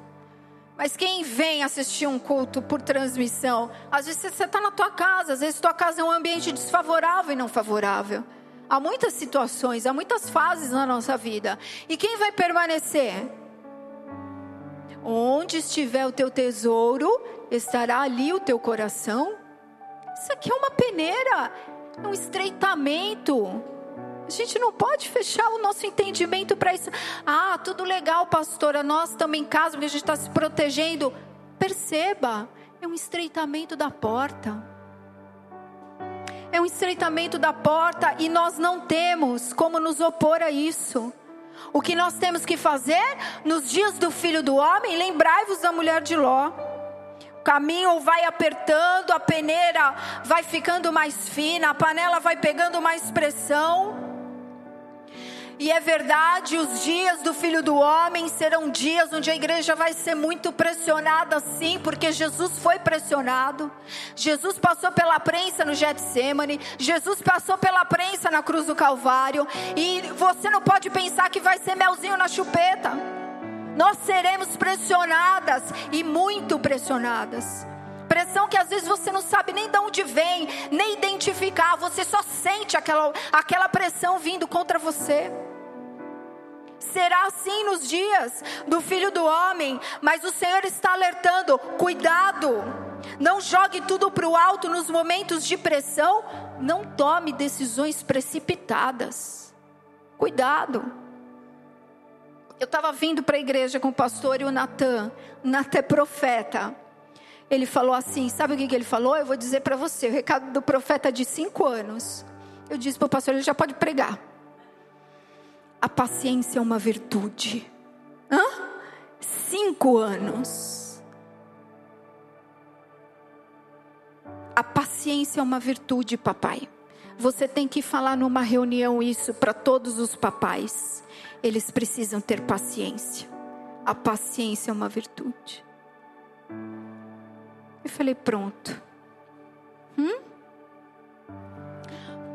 Mas quem vem assistir um culto por transmissão, às vezes você está na tua casa, às vezes tua casa é um ambiente desfavorável e não favorável. Há muitas situações, há muitas fases na nossa vida. E quem vai permanecer? Onde estiver o teu tesouro, estará ali o teu coração. Isso aqui é uma peneira, é um estreitamento. A gente não pode fechar o nosso entendimento para isso. Ah, tudo legal, pastora. Nós estamos em casa a gente está se protegendo. Perceba, é um estreitamento da porta. É um estreitamento da porta e nós não temos como nos opor a isso. O que nós temos que fazer nos dias do filho do homem, lembrai-vos da mulher de Ló. O caminho vai apertando, a peneira vai ficando mais fina, a panela vai pegando mais pressão. E é verdade, os dias do Filho do Homem serão dias onde a igreja vai ser muito pressionada, sim, porque Jesus foi pressionado. Jesus passou pela prensa no Getsemane, Jesus passou pela prensa na cruz do Calvário, e você não pode pensar que vai ser melzinho na chupeta. Nós seremos pressionadas e muito pressionadas. Pressão que às vezes você não sabe nem de onde vem, nem identificar, você só sente aquela, aquela pressão vindo contra você. Será assim nos dias do filho do homem, mas o Senhor está alertando: cuidado, não jogue tudo para o alto nos momentos de pressão, não tome decisões precipitadas. Cuidado. Eu estava vindo para a igreja com o pastor e o Natan, Natan é profeta. Ele falou assim: sabe o que, que ele falou? Eu vou dizer para você, o recado do profeta de cinco anos. Eu disse para o pastor: ele já pode pregar. A paciência é uma virtude. Hã? Cinco anos. A paciência é uma virtude, papai. Você tem que falar numa reunião isso para todos os papais. Eles precisam ter paciência. A paciência é uma virtude. Eu falei, pronto. Hum?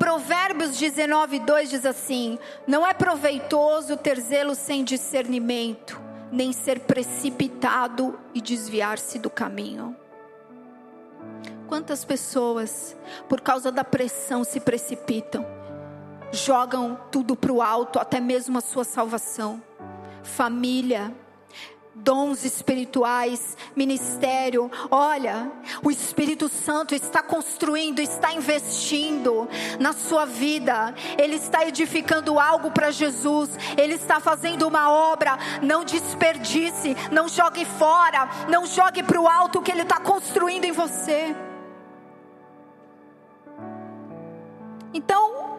Provérbios 19, 2 diz assim: Não é proveitoso ter zelo sem discernimento, nem ser precipitado e desviar-se do caminho. Quantas pessoas, por causa da pressão, se precipitam, jogam tudo para o alto, até mesmo a sua salvação, família, dons espirituais, ministério. Olha, o Espírito Santo está construindo, está investindo na sua vida. Ele está edificando algo para Jesus. Ele está fazendo uma obra. Não desperdice, não jogue fora, não jogue para o alto o que ele está construindo em você. Então,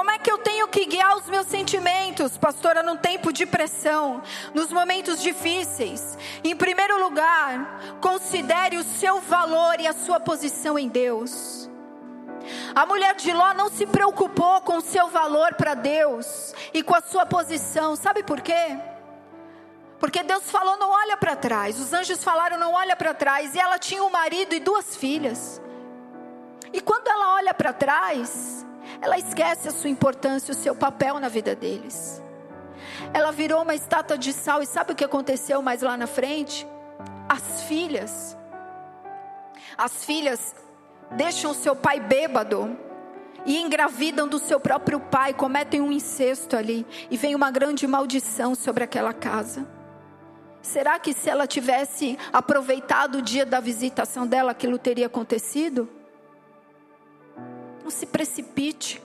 como é que eu tenho que guiar os meus sentimentos, pastora, num tempo de pressão, nos momentos difíceis? Em primeiro lugar, considere o seu valor e a sua posição em Deus. A mulher de Ló não se preocupou com o seu valor para Deus e com a sua posição. Sabe por quê? Porque Deus falou: não olha para trás. Os anjos falaram: não olha para trás. E ela tinha um marido e duas filhas. E quando ela olha para trás, ela esquece a sua importância, o seu papel na vida deles. Ela virou uma estátua de sal, e sabe o que aconteceu mais lá na frente? As filhas, as filhas deixam seu pai bêbado e engravidam do seu próprio pai, cometem um incesto ali, e vem uma grande maldição sobre aquela casa. Será que se ela tivesse aproveitado o dia da visitação dela, aquilo teria acontecido? Não se precipite.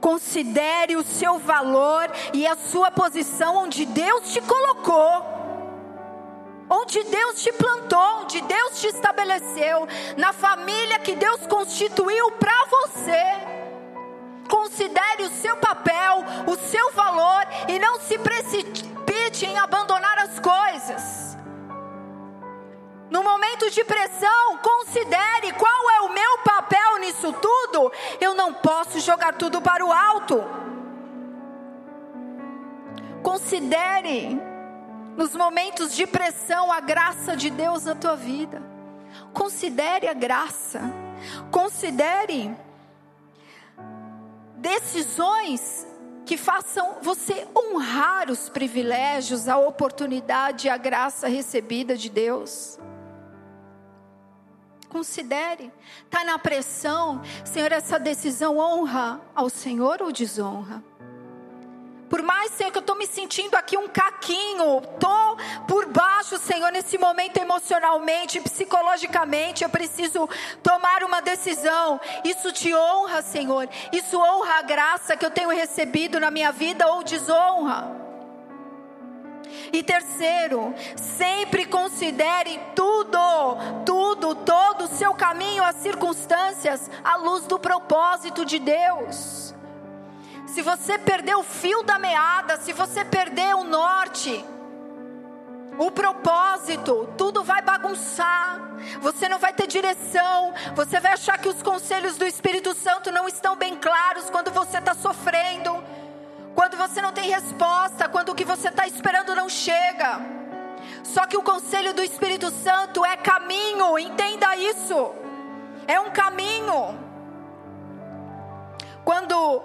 Considere o seu valor e a sua posição onde Deus te colocou. Onde Deus te plantou, onde Deus te estabeleceu, na família que Deus constituiu para você. Considere o seu papel, o seu valor e não se precipite em abandonar as coisas. No momento de pressão, considere qual é o meu papel nisso tudo. Eu não posso jogar tudo para o alto. Considere nos momentos de pressão a graça de Deus na tua vida. Considere a graça. Considere decisões que façam você honrar os privilégios, a oportunidade e a graça recebida de Deus. Considere. Está na pressão. Senhor, essa decisão honra ao Senhor ou desonra? Por mais, Senhor, que eu estou me sentindo aqui um caquinho, estou por baixo, Senhor, nesse momento emocionalmente, psicologicamente, eu preciso tomar uma decisão. Isso te honra, Senhor. Isso honra a graça que eu tenho recebido na minha vida ou desonra? E terceiro, sempre considere tudo, tudo, todo o seu caminho, as circunstâncias, à luz do propósito de Deus. Se você perder o fio da meada, se você perder o norte, o propósito, tudo vai bagunçar. Você não vai ter direção. Você vai achar que os conselhos do Espírito Santo não estão bem claros quando você está sofrendo, quando você não tem resposta, quando o que você está esperando não chega. Só que o conselho do Espírito Santo é caminho, entenda isso. É um caminho. Quando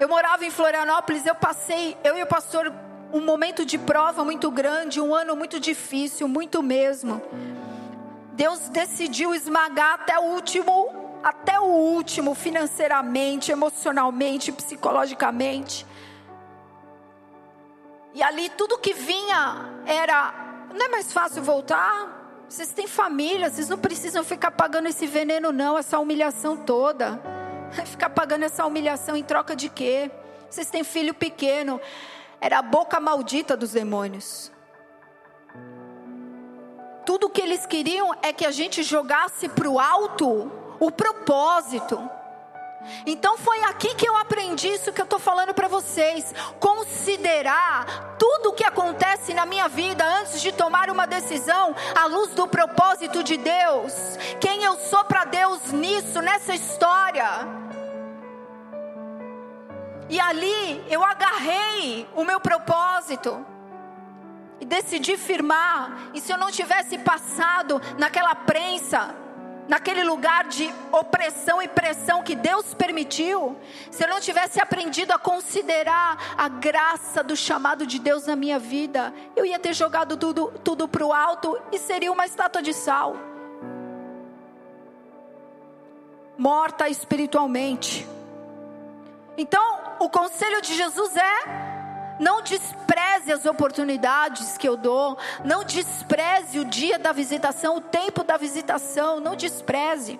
eu morava em Florianópolis, eu passei, eu e o pastor um momento de prova muito grande, um ano muito difícil, muito mesmo. Deus decidiu esmagar até o último, até o último, financeiramente, emocionalmente, psicologicamente. E ali tudo que vinha era, não é mais fácil voltar? Vocês têm família, vocês não precisam ficar pagando esse veneno não, essa humilhação toda. <laughs> Ficar pagando essa humilhação em troca de quê? Vocês têm filho pequeno. Era a boca maldita dos demônios. Tudo que eles queriam é que a gente jogasse para o alto o propósito. Então foi aqui que eu aprendi isso que eu estou falando para vocês. Considerar tudo o que acontece na minha vida antes de tomar uma decisão à luz do propósito de Deus. Quem eu sou para Deus nisso, nessa história. E ali eu agarrei o meu propósito e decidi firmar. E se eu não tivesse passado naquela prensa, naquele lugar de opressão e pressão que Deus permitiu, se eu não tivesse aprendido a considerar a graça do chamado de Deus na minha vida, eu ia ter jogado tudo, tudo para o alto e seria uma estátua de sal. Morta espiritualmente. Então, o conselho de Jesus é: não despreze as oportunidades que eu dou, não despreze o dia da visitação, o tempo da visitação, não despreze.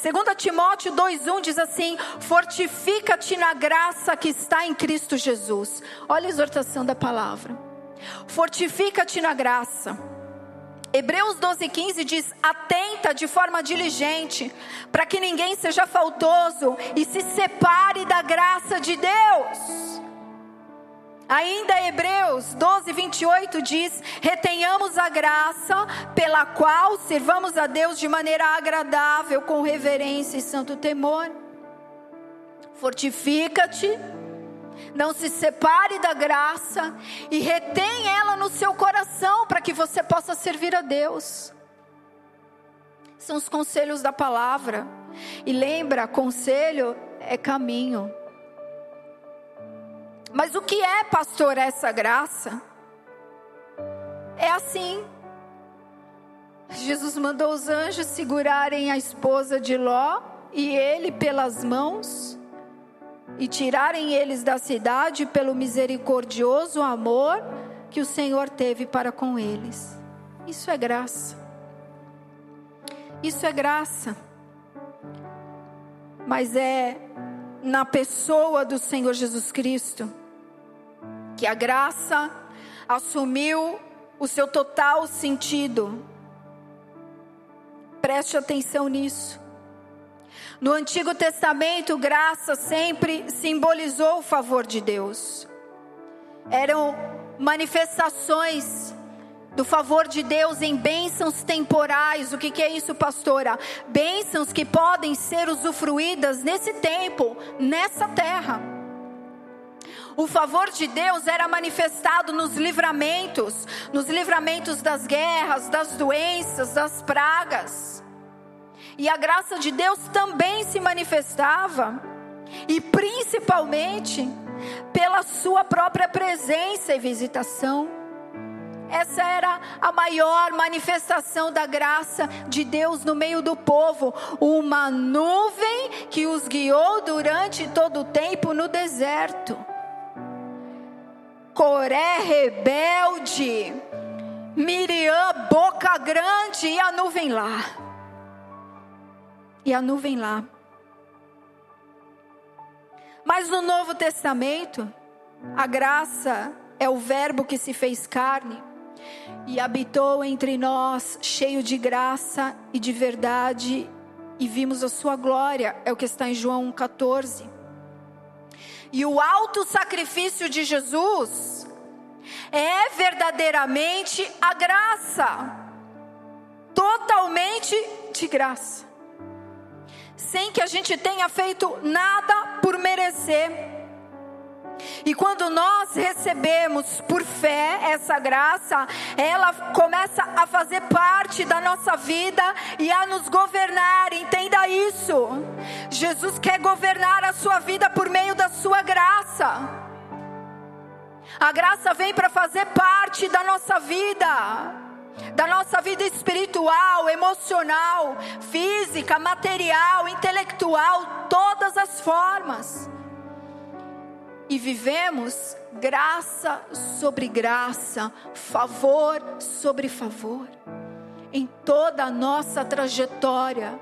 2 Timóteo 2,1 diz assim: Fortifica-te na graça que está em Cristo Jesus. Olha a exortação da palavra. Fortifica-te na graça. Hebreus 12,15 diz: Atenta de forma diligente, para que ninguém seja faltoso e se separe da graça de Deus. Ainda Hebreus 12, 28 diz: Retenhamos a graça pela qual servamos a Deus de maneira agradável, com reverência e santo temor. Fortifica-te não se separe da graça e retém ela no seu coração para que você possa servir a Deus. São os conselhos da palavra. E lembra, conselho é caminho. Mas o que é, pastor, essa graça? É assim. Jesus mandou os anjos segurarem a esposa de Ló e ele pelas mãos e tirarem eles da cidade pelo misericordioso amor que o Senhor teve para com eles. Isso é graça. Isso é graça. Mas é na pessoa do Senhor Jesus Cristo que a graça assumiu o seu total sentido. Preste atenção nisso. No Antigo Testamento, graça sempre simbolizou o favor de Deus. Eram manifestações do favor de Deus em bênçãos temporais. O que, que é isso, pastora? Bênçãos que podem ser usufruídas nesse tempo, nessa terra. O favor de Deus era manifestado nos livramentos, nos livramentos das guerras, das doenças, das pragas. E a graça de Deus também se manifestava, e principalmente pela sua própria presença e visitação. Essa era a maior manifestação da graça de Deus no meio do povo, uma nuvem que os guiou durante todo o tempo no deserto. Coré rebelde, Miriam boca grande e a nuvem lá e a nuvem lá. Mas no Novo Testamento, a graça é o Verbo que se fez carne e habitou entre nós, cheio de graça e de verdade, e vimos a sua glória, é o que está em João 14. E o alto sacrifício de Jesus é verdadeiramente a graça, totalmente de graça, sem que a gente tenha feito nada por merecer. E quando nós recebemos por fé essa graça, ela começa a fazer parte da nossa vida e a nos governar. Entenda isso. Jesus quer governar a sua vida por meio da sua graça. A graça vem para fazer parte da nossa vida da nossa vida espiritual, emocional, física, material, intelectual, todas as formas e vivemos graça sobre graça, favor sobre favor, em toda a nossa trajetória,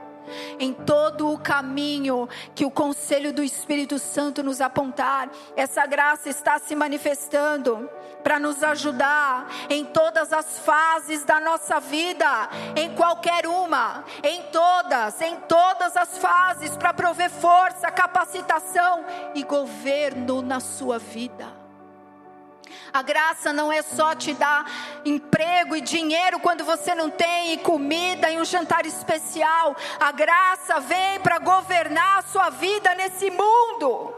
em todo o caminho que o conselho do Espírito Santo nos apontar, essa graça está se manifestando para nos ajudar em todas as fases da nossa vida, em qualquer uma, em todas, em todas as fases, para prover força, capacitação e governo na sua vida. A graça não é só te dar emprego e dinheiro quando você não tem, e comida e um jantar especial. A graça vem para governar a sua vida nesse mundo.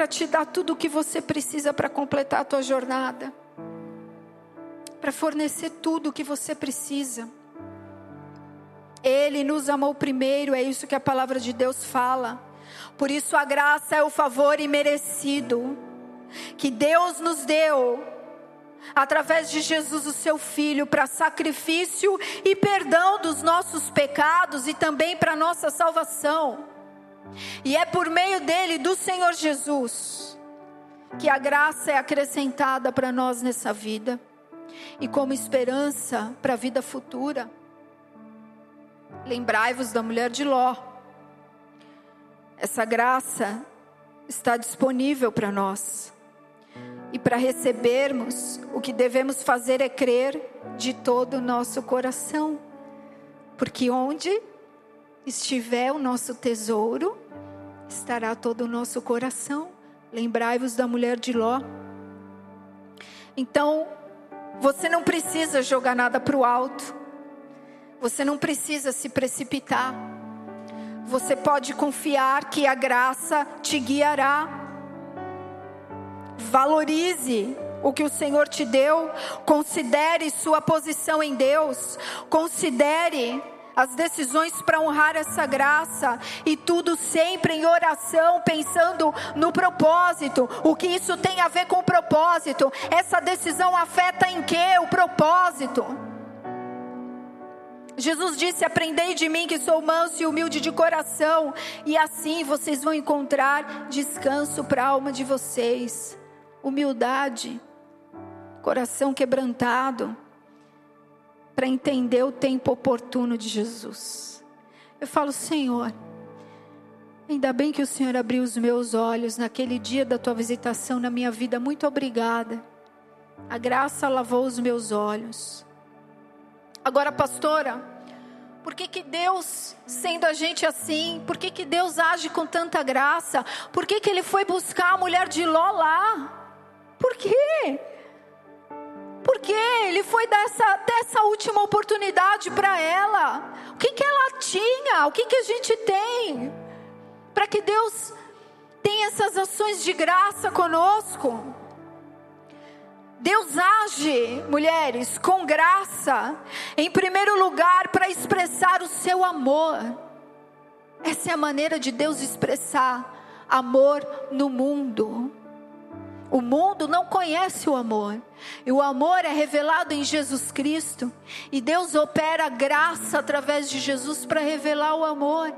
para te dar tudo o que você precisa para completar a tua jornada, para fornecer tudo o que você precisa. Ele nos amou primeiro, é isso que a palavra de Deus fala. Por isso a graça é o favor imerecido que Deus nos deu através de Jesus, o seu filho, para sacrifício e perdão dos nossos pecados e também para nossa salvação. E é por meio dele, do Senhor Jesus, que a graça é acrescentada para nós nessa vida e como esperança para a vida futura. Lembrai-vos da mulher de Ló. Essa graça está disponível para nós. E para recebermos, o que devemos fazer é crer de todo o nosso coração. Porque onde estiver o nosso tesouro, estará todo o nosso coração. Lembrai-vos da mulher de Ló. Então, você não precisa jogar nada para o alto. Você não precisa se precipitar. Você pode confiar que a graça te guiará. Valorize o que o Senhor te deu. Considere sua posição em Deus. Considere as decisões para honrar essa graça e tudo sempre em oração, pensando no propósito. O que isso tem a ver com o propósito? Essa decisão afeta em que o propósito? Jesus disse: Aprendei de mim que sou manso e humilde de coração, e assim vocês vão encontrar descanso para a alma de vocês. Humildade, coração quebrantado para entender o tempo oportuno de Jesus. Eu falo, Senhor, ainda bem que o Senhor abriu os meus olhos naquele dia da tua visitação na minha vida. Muito obrigada. A graça lavou os meus olhos. Agora, pastora, por que, que Deus, sendo a gente assim, por que, que Deus age com tanta graça? Por que, que Ele foi buscar a mulher de Ló lá? Por quê? Porque ele foi dessa, dessa última oportunidade para ela. O que, que ela tinha? O que, que a gente tem? Para que Deus tenha essas ações de graça conosco. Deus age, mulheres, com graça, em primeiro lugar, para expressar o seu amor. Essa é a maneira de Deus expressar amor no mundo. O mundo não conhece o amor. E o amor é revelado em Jesus Cristo. E Deus opera graça através de Jesus para revelar o amor.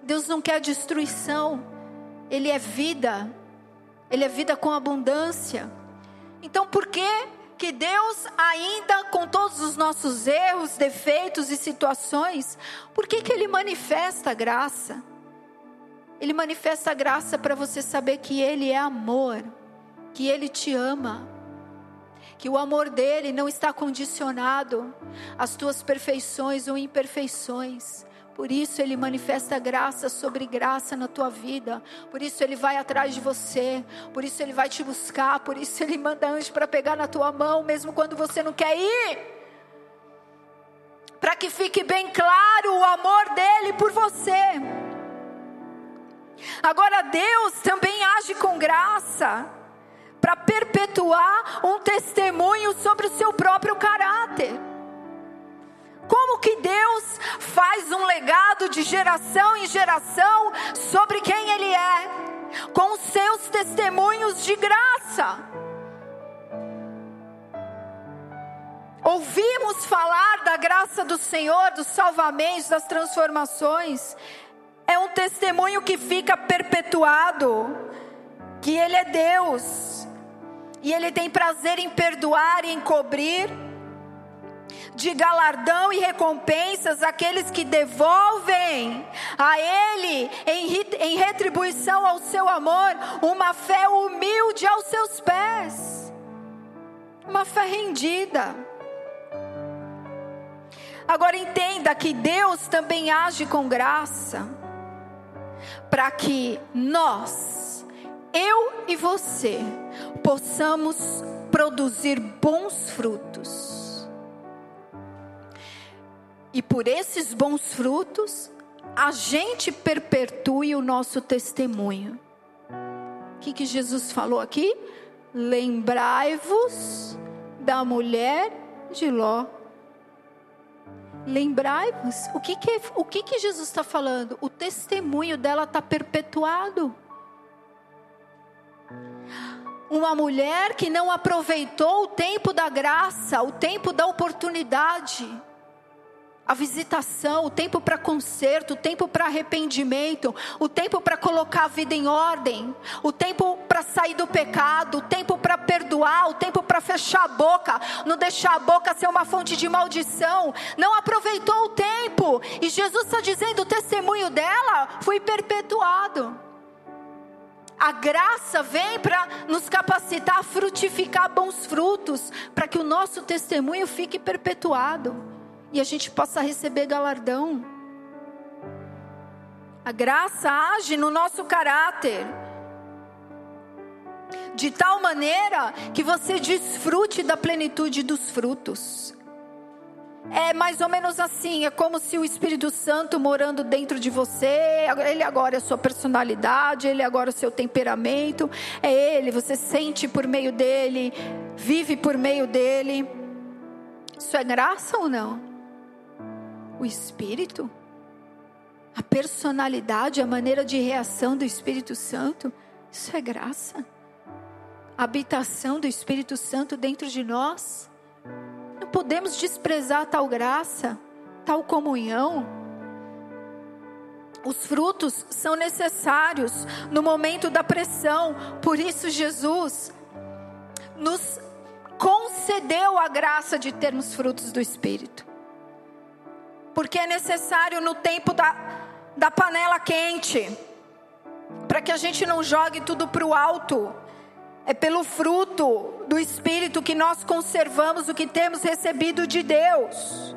Deus não quer destruição. Ele é vida. Ele é vida com abundância. Então, por que que Deus, ainda com todos os nossos erros, defeitos e situações, por que que Ele manifesta a graça? Ele manifesta a graça para você saber que Ele é amor, que Ele te ama, que o amor dele não está condicionado às tuas perfeições ou imperfeições, Por isso ele manifesta graça sobre graça na tua vida. Por isso ele vai atrás de você. Por isso ele vai te buscar. Por isso ele manda anjos para pegar na tua mão, mesmo quando você não quer ir. Para que fique bem claro o amor dele por você. Agora Deus também age com graça para perpetuar um testemunho sobre o seu próprio caráter. Como que Deus faz um legado de geração em geração sobre quem Ele é? Com os seus testemunhos de graça. Ouvimos falar da graça do Senhor, dos salvamentos, das transformações. É um testemunho que fica perpetuado, que Ele é Deus, e Ele tem prazer em perdoar e em cobrir de galardão e recompensas aqueles que devolvem a Ele, em, em retribuição ao seu amor, uma fé humilde aos seus pés, uma fé rendida. Agora entenda que Deus também age com graça, para que nós, eu e você, possamos produzir bons frutos e por esses bons frutos, a gente perpetue o nosso testemunho. O que, que Jesus falou aqui? Lembrai-vos da mulher de Ló. Lembrai-vos. O, que, que, o que, que Jesus está falando? O testemunho dela está perpetuado. Uma mulher que não aproveitou o tempo da graça, o tempo da oportunidade a visitação, o tempo para conserto, o tempo para arrependimento, o tempo para colocar a vida em ordem, o tempo para sair do pecado, o tempo para perdoar, o tempo para fechar a boca, não deixar a boca ser uma fonte de maldição. Não aproveitou o tempo, e Jesus está dizendo: o testemunho dela foi perpetuado. A graça vem para nos capacitar a frutificar bons frutos, para que o nosso testemunho fique perpetuado e a gente possa receber galardão. A graça age no nosso caráter, de tal maneira que você desfrute da plenitude dos frutos. É mais ou menos assim, é como se o Espírito Santo morando dentro de você, ele agora é a sua personalidade, ele agora é o seu temperamento, é ele, você sente por meio dele, vive por meio dele. Isso é graça ou não? O Espírito, a personalidade, a maneira de reação do Espírito Santo, isso é graça. A habitação do Espírito Santo dentro de nós. Não podemos desprezar tal graça, tal comunhão. Os frutos são necessários no momento da pressão, por isso Jesus nos concedeu a graça de termos frutos do Espírito porque é necessário no tempo da, da panela quente, para que a gente não jogue tudo para o alto. É pelo fruto do Espírito que nós conservamos o que temos recebido de Deus.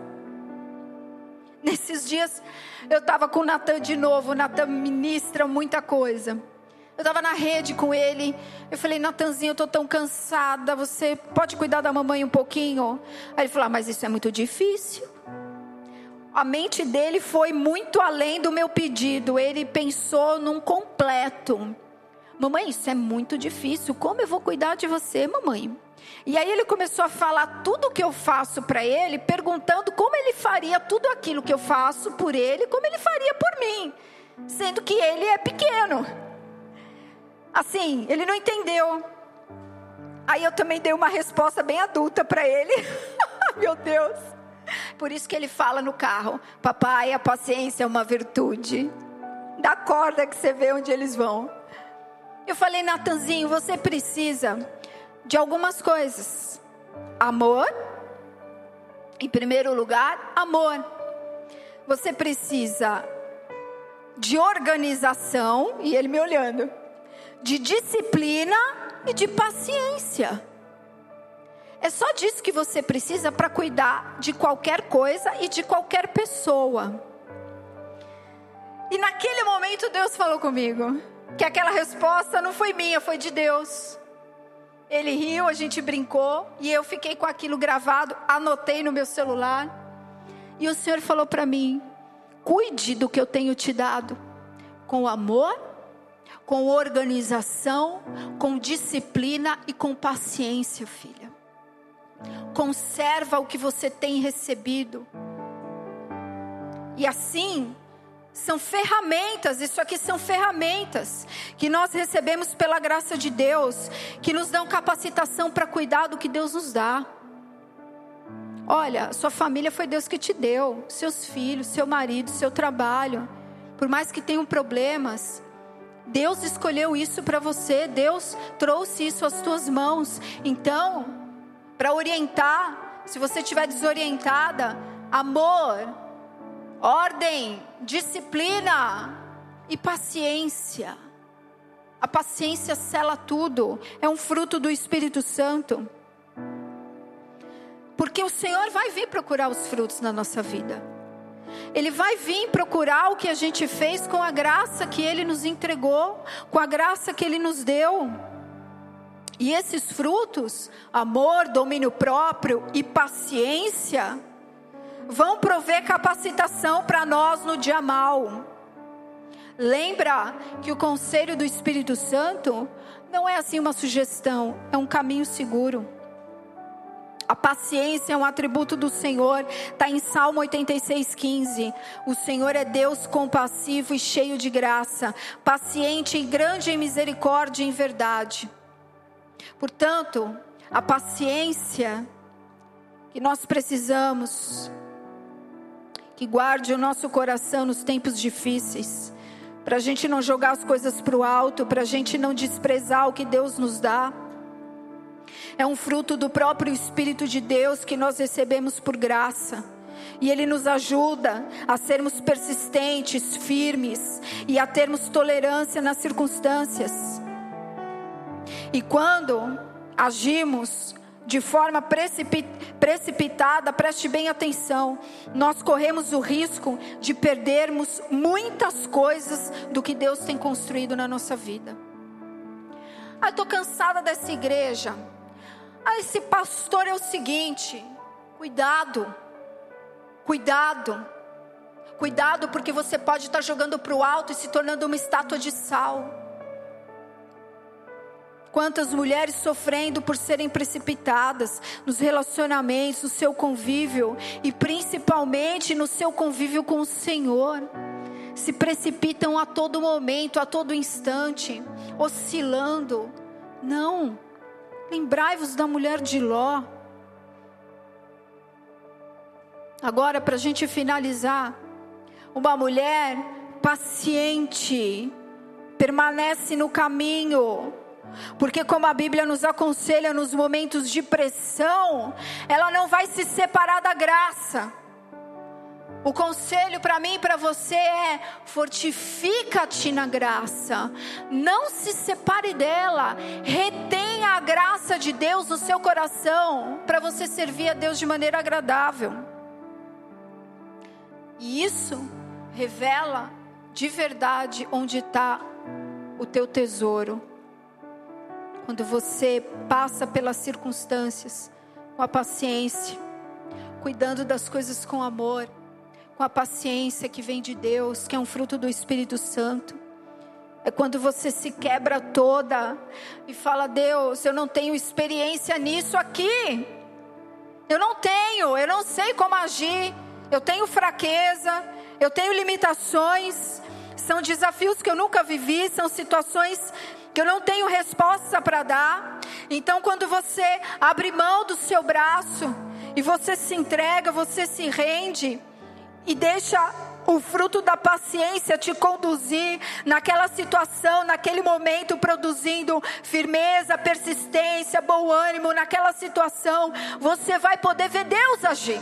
Nesses dias eu estava com o Natan de novo, o Natan ministra muita coisa. Eu estava na rede com ele. Eu falei, Natanzinho, eu estou tão cansada. Você pode cuidar da mamãe um pouquinho? Aí ele falou, ah, mas isso é muito difícil a mente dele foi muito além do meu pedido. Ele pensou num completo. Mamãe, isso é muito difícil. Como eu vou cuidar de você, mamãe? E aí ele começou a falar tudo o que eu faço para ele, perguntando como ele faria tudo aquilo que eu faço por ele, como ele faria por mim, sendo que ele é pequeno. Assim, ele não entendeu. Aí eu também dei uma resposta bem adulta para ele. <laughs> Meu Deus. Por isso que ele fala no carro: Papai, a paciência é uma virtude. Da corda que você vê onde eles vão. Eu falei, Natanzinho, você precisa de algumas coisas: amor, em primeiro lugar, amor. Você precisa de organização, e ele me olhando, de disciplina e de paciência. É só disso que você precisa para cuidar de qualquer coisa e de qualquer pessoa. E naquele momento Deus falou comigo que aquela resposta não foi minha, foi de Deus. Ele riu, a gente brincou e eu fiquei com aquilo gravado, anotei no meu celular. E o Senhor falou para mim: cuide do que eu tenho te dado, com amor, com organização, com disciplina e com paciência, filha. Conserva o que você tem recebido. E assim, são ferramentas, isso aqui são ferramentas que nós recebemos pela graça de Deus, que nos dão capacitação para cuidar do que Deus nos dá. Olha, sua família foi Deus que te deu, seus filhos, seu marido, seu trabalho. Por mais que tenham problemas, Deus escolheu isso para você, Deus trouxe isso às tuas mãos. Então, para orientar, se você estiver desorientada, amor, ordem, disciplina e paciência. A paciência sela tudo, é um fruto do Espírito Santo. Porque o Senhor vai vir procurar os frutos na nossa vida. Ele vai vir procurar o que a gente fez com a graça que Ele nos entregou, com a graça que Ele nos deu. E esses frutos, amor, domínio próprio e paciência, vão prover capacitação para nós no dia mal. Lembra que o conselho do Espírito Santo não é assim uma sugestão, é um caminho seguro. A paciência é um atributo do Senhor, está em Salmo 86,15. O Senhor é Deus compassivo e cheio de graça, paciente e grande em misericórdia e em verdade. Portanto, a paciência que nós precisamos que guarde o nosso coração nos tempos difíceis, para a gente não jogar as coisas para o alto, para a gente não desprezar o que Deus nos dá. É um fruto do próprio Espírito de Deus que nós recebemos por graça. E Ele nos ajuda a sermos persistentes, firmes e a termos tolerância nas circunstâncias. E quando agimos de forma precipitada, preste bem atenção, nós corremos o risco de perdermos muitas coisas do que Deus tem construído na nossa vida. Ah, estou cansada dessa igreja. Ah, esse pastor é o seguinte: cuidado, cuidado, cuidado, porque você pode estar jogando para o alto e se tornando uma estátua de sal. Quantas mulheres sofrendo por serem precipitadas nos relacionamentos, no seu convívio e principalmente no seu convívio com o Senhor. Se precipitam a todo momento, a todo instante, oscilando. Não. Lembrai-vos da mulher de Ló. Agora, para a gente finalizar, uma mulher paciente, permanece no caminho, porque, como a Bíblia nos aconselha nos momentos de pressão, ela não vai se separar da graça. O conselho para mim e para você é: fortifica-te na graça, não se separe dela, retenha a graça de Deus no seu coração, para você servir a Deus de maneira agradável. E isso revela de verdade onde está o teu tesouro quando você passa pelas circunstâncias com a paciência, cuidando das coisas com amor, com a paciência que vem de Deus, que é um fruto do Espírito Santo. É quando você se quebra toda e fala: Deus, eu não tenho experiência nisso aqui. Eu não tenho, eu não sei como agir. Eu tenho fraqueza, eu tenho limitações. São desafios que eu nunca vivi, são situações que eu não tenho resposta para dar. Então, quando você abre mão do seu braço e você se entrega, você se rende e deixa o fruto da paciência te conduzir naquela situação, naquele momento, produzindo firmeza, persistência, bom ânimo, naquela situação, você vai poder ver Deus agir.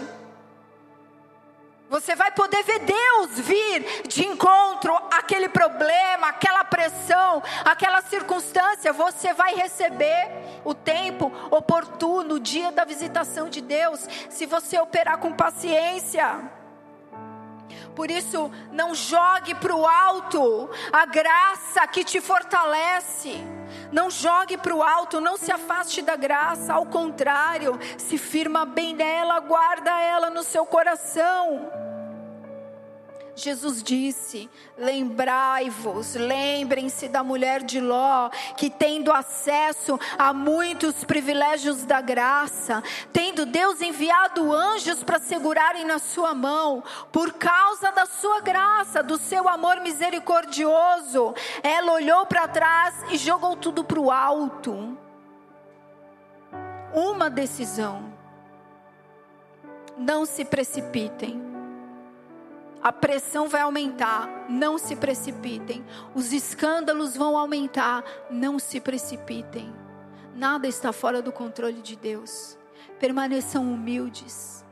Você vai poder ver Deus vir de encontro àquele problema, aquela pressão, aquela circunstância. Você vai receber o tempo oportuno, o dia da visitação de Deus, se você operar com paciência. Por isso, não jogue para o alto a graça que te fortalece. Não jogue para o alto, não se afaste da graça, ao contrário, se firma bem nela, guarda ela no seu coração. Jesus disse: Lembrai-vos, lembrem-se da mulher de Ló, que tendo acesso a muitos privilégios da graça, tendo Deus enviado anjos para segurarem na sua mão, por causa da sua graça, do seu amor misericordioso, ela olhou para trás e jogou tudo para o alto. Uma decisão. Não se precipitem a pressão vai aumentar, não se precipitem. Os escândalos vão aumentar, não se precipitem. Nada está fora do controle de Deus. Permaneçam humildes.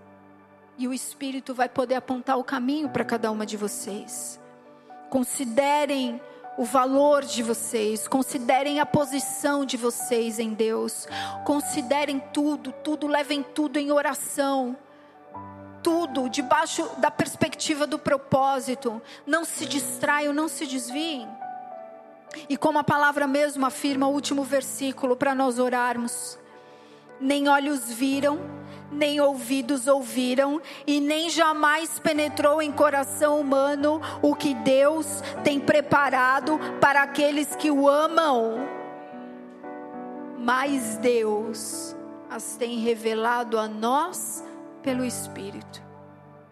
E o Espírito vai poder apontar o caminho para cada uma de vocês. Considerem o valor de vocês, considerem a posição de vocês em Deus, considerem tudo, tudo, levem tudo em oração tudo debaixo da perspectiva do propósito. Não se distraiam, não se desviem. E como a palavra mesmo afirma o último versículo para nós orarmos: nem olhos viram, nem ouvidos ouviram, e nem jamais penetrou em coração humano o que Deus tem preparado para aqueles que o amam. Mas Deus as tem revelado a nós pelo Espírito.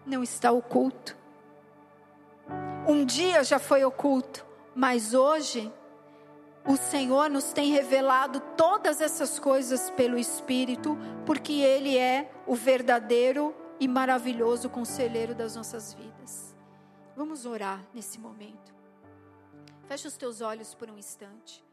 Não está oculto. Um dia já foi oculto, mas hoje o Senhor nos tem revelado todas essas coisas pelo Espírito, porque Ele é o verdadeiro e maravilhoso conselheiro das nossas vidas. Vamos orar nesse momento. Feche os teus olhos por um instante.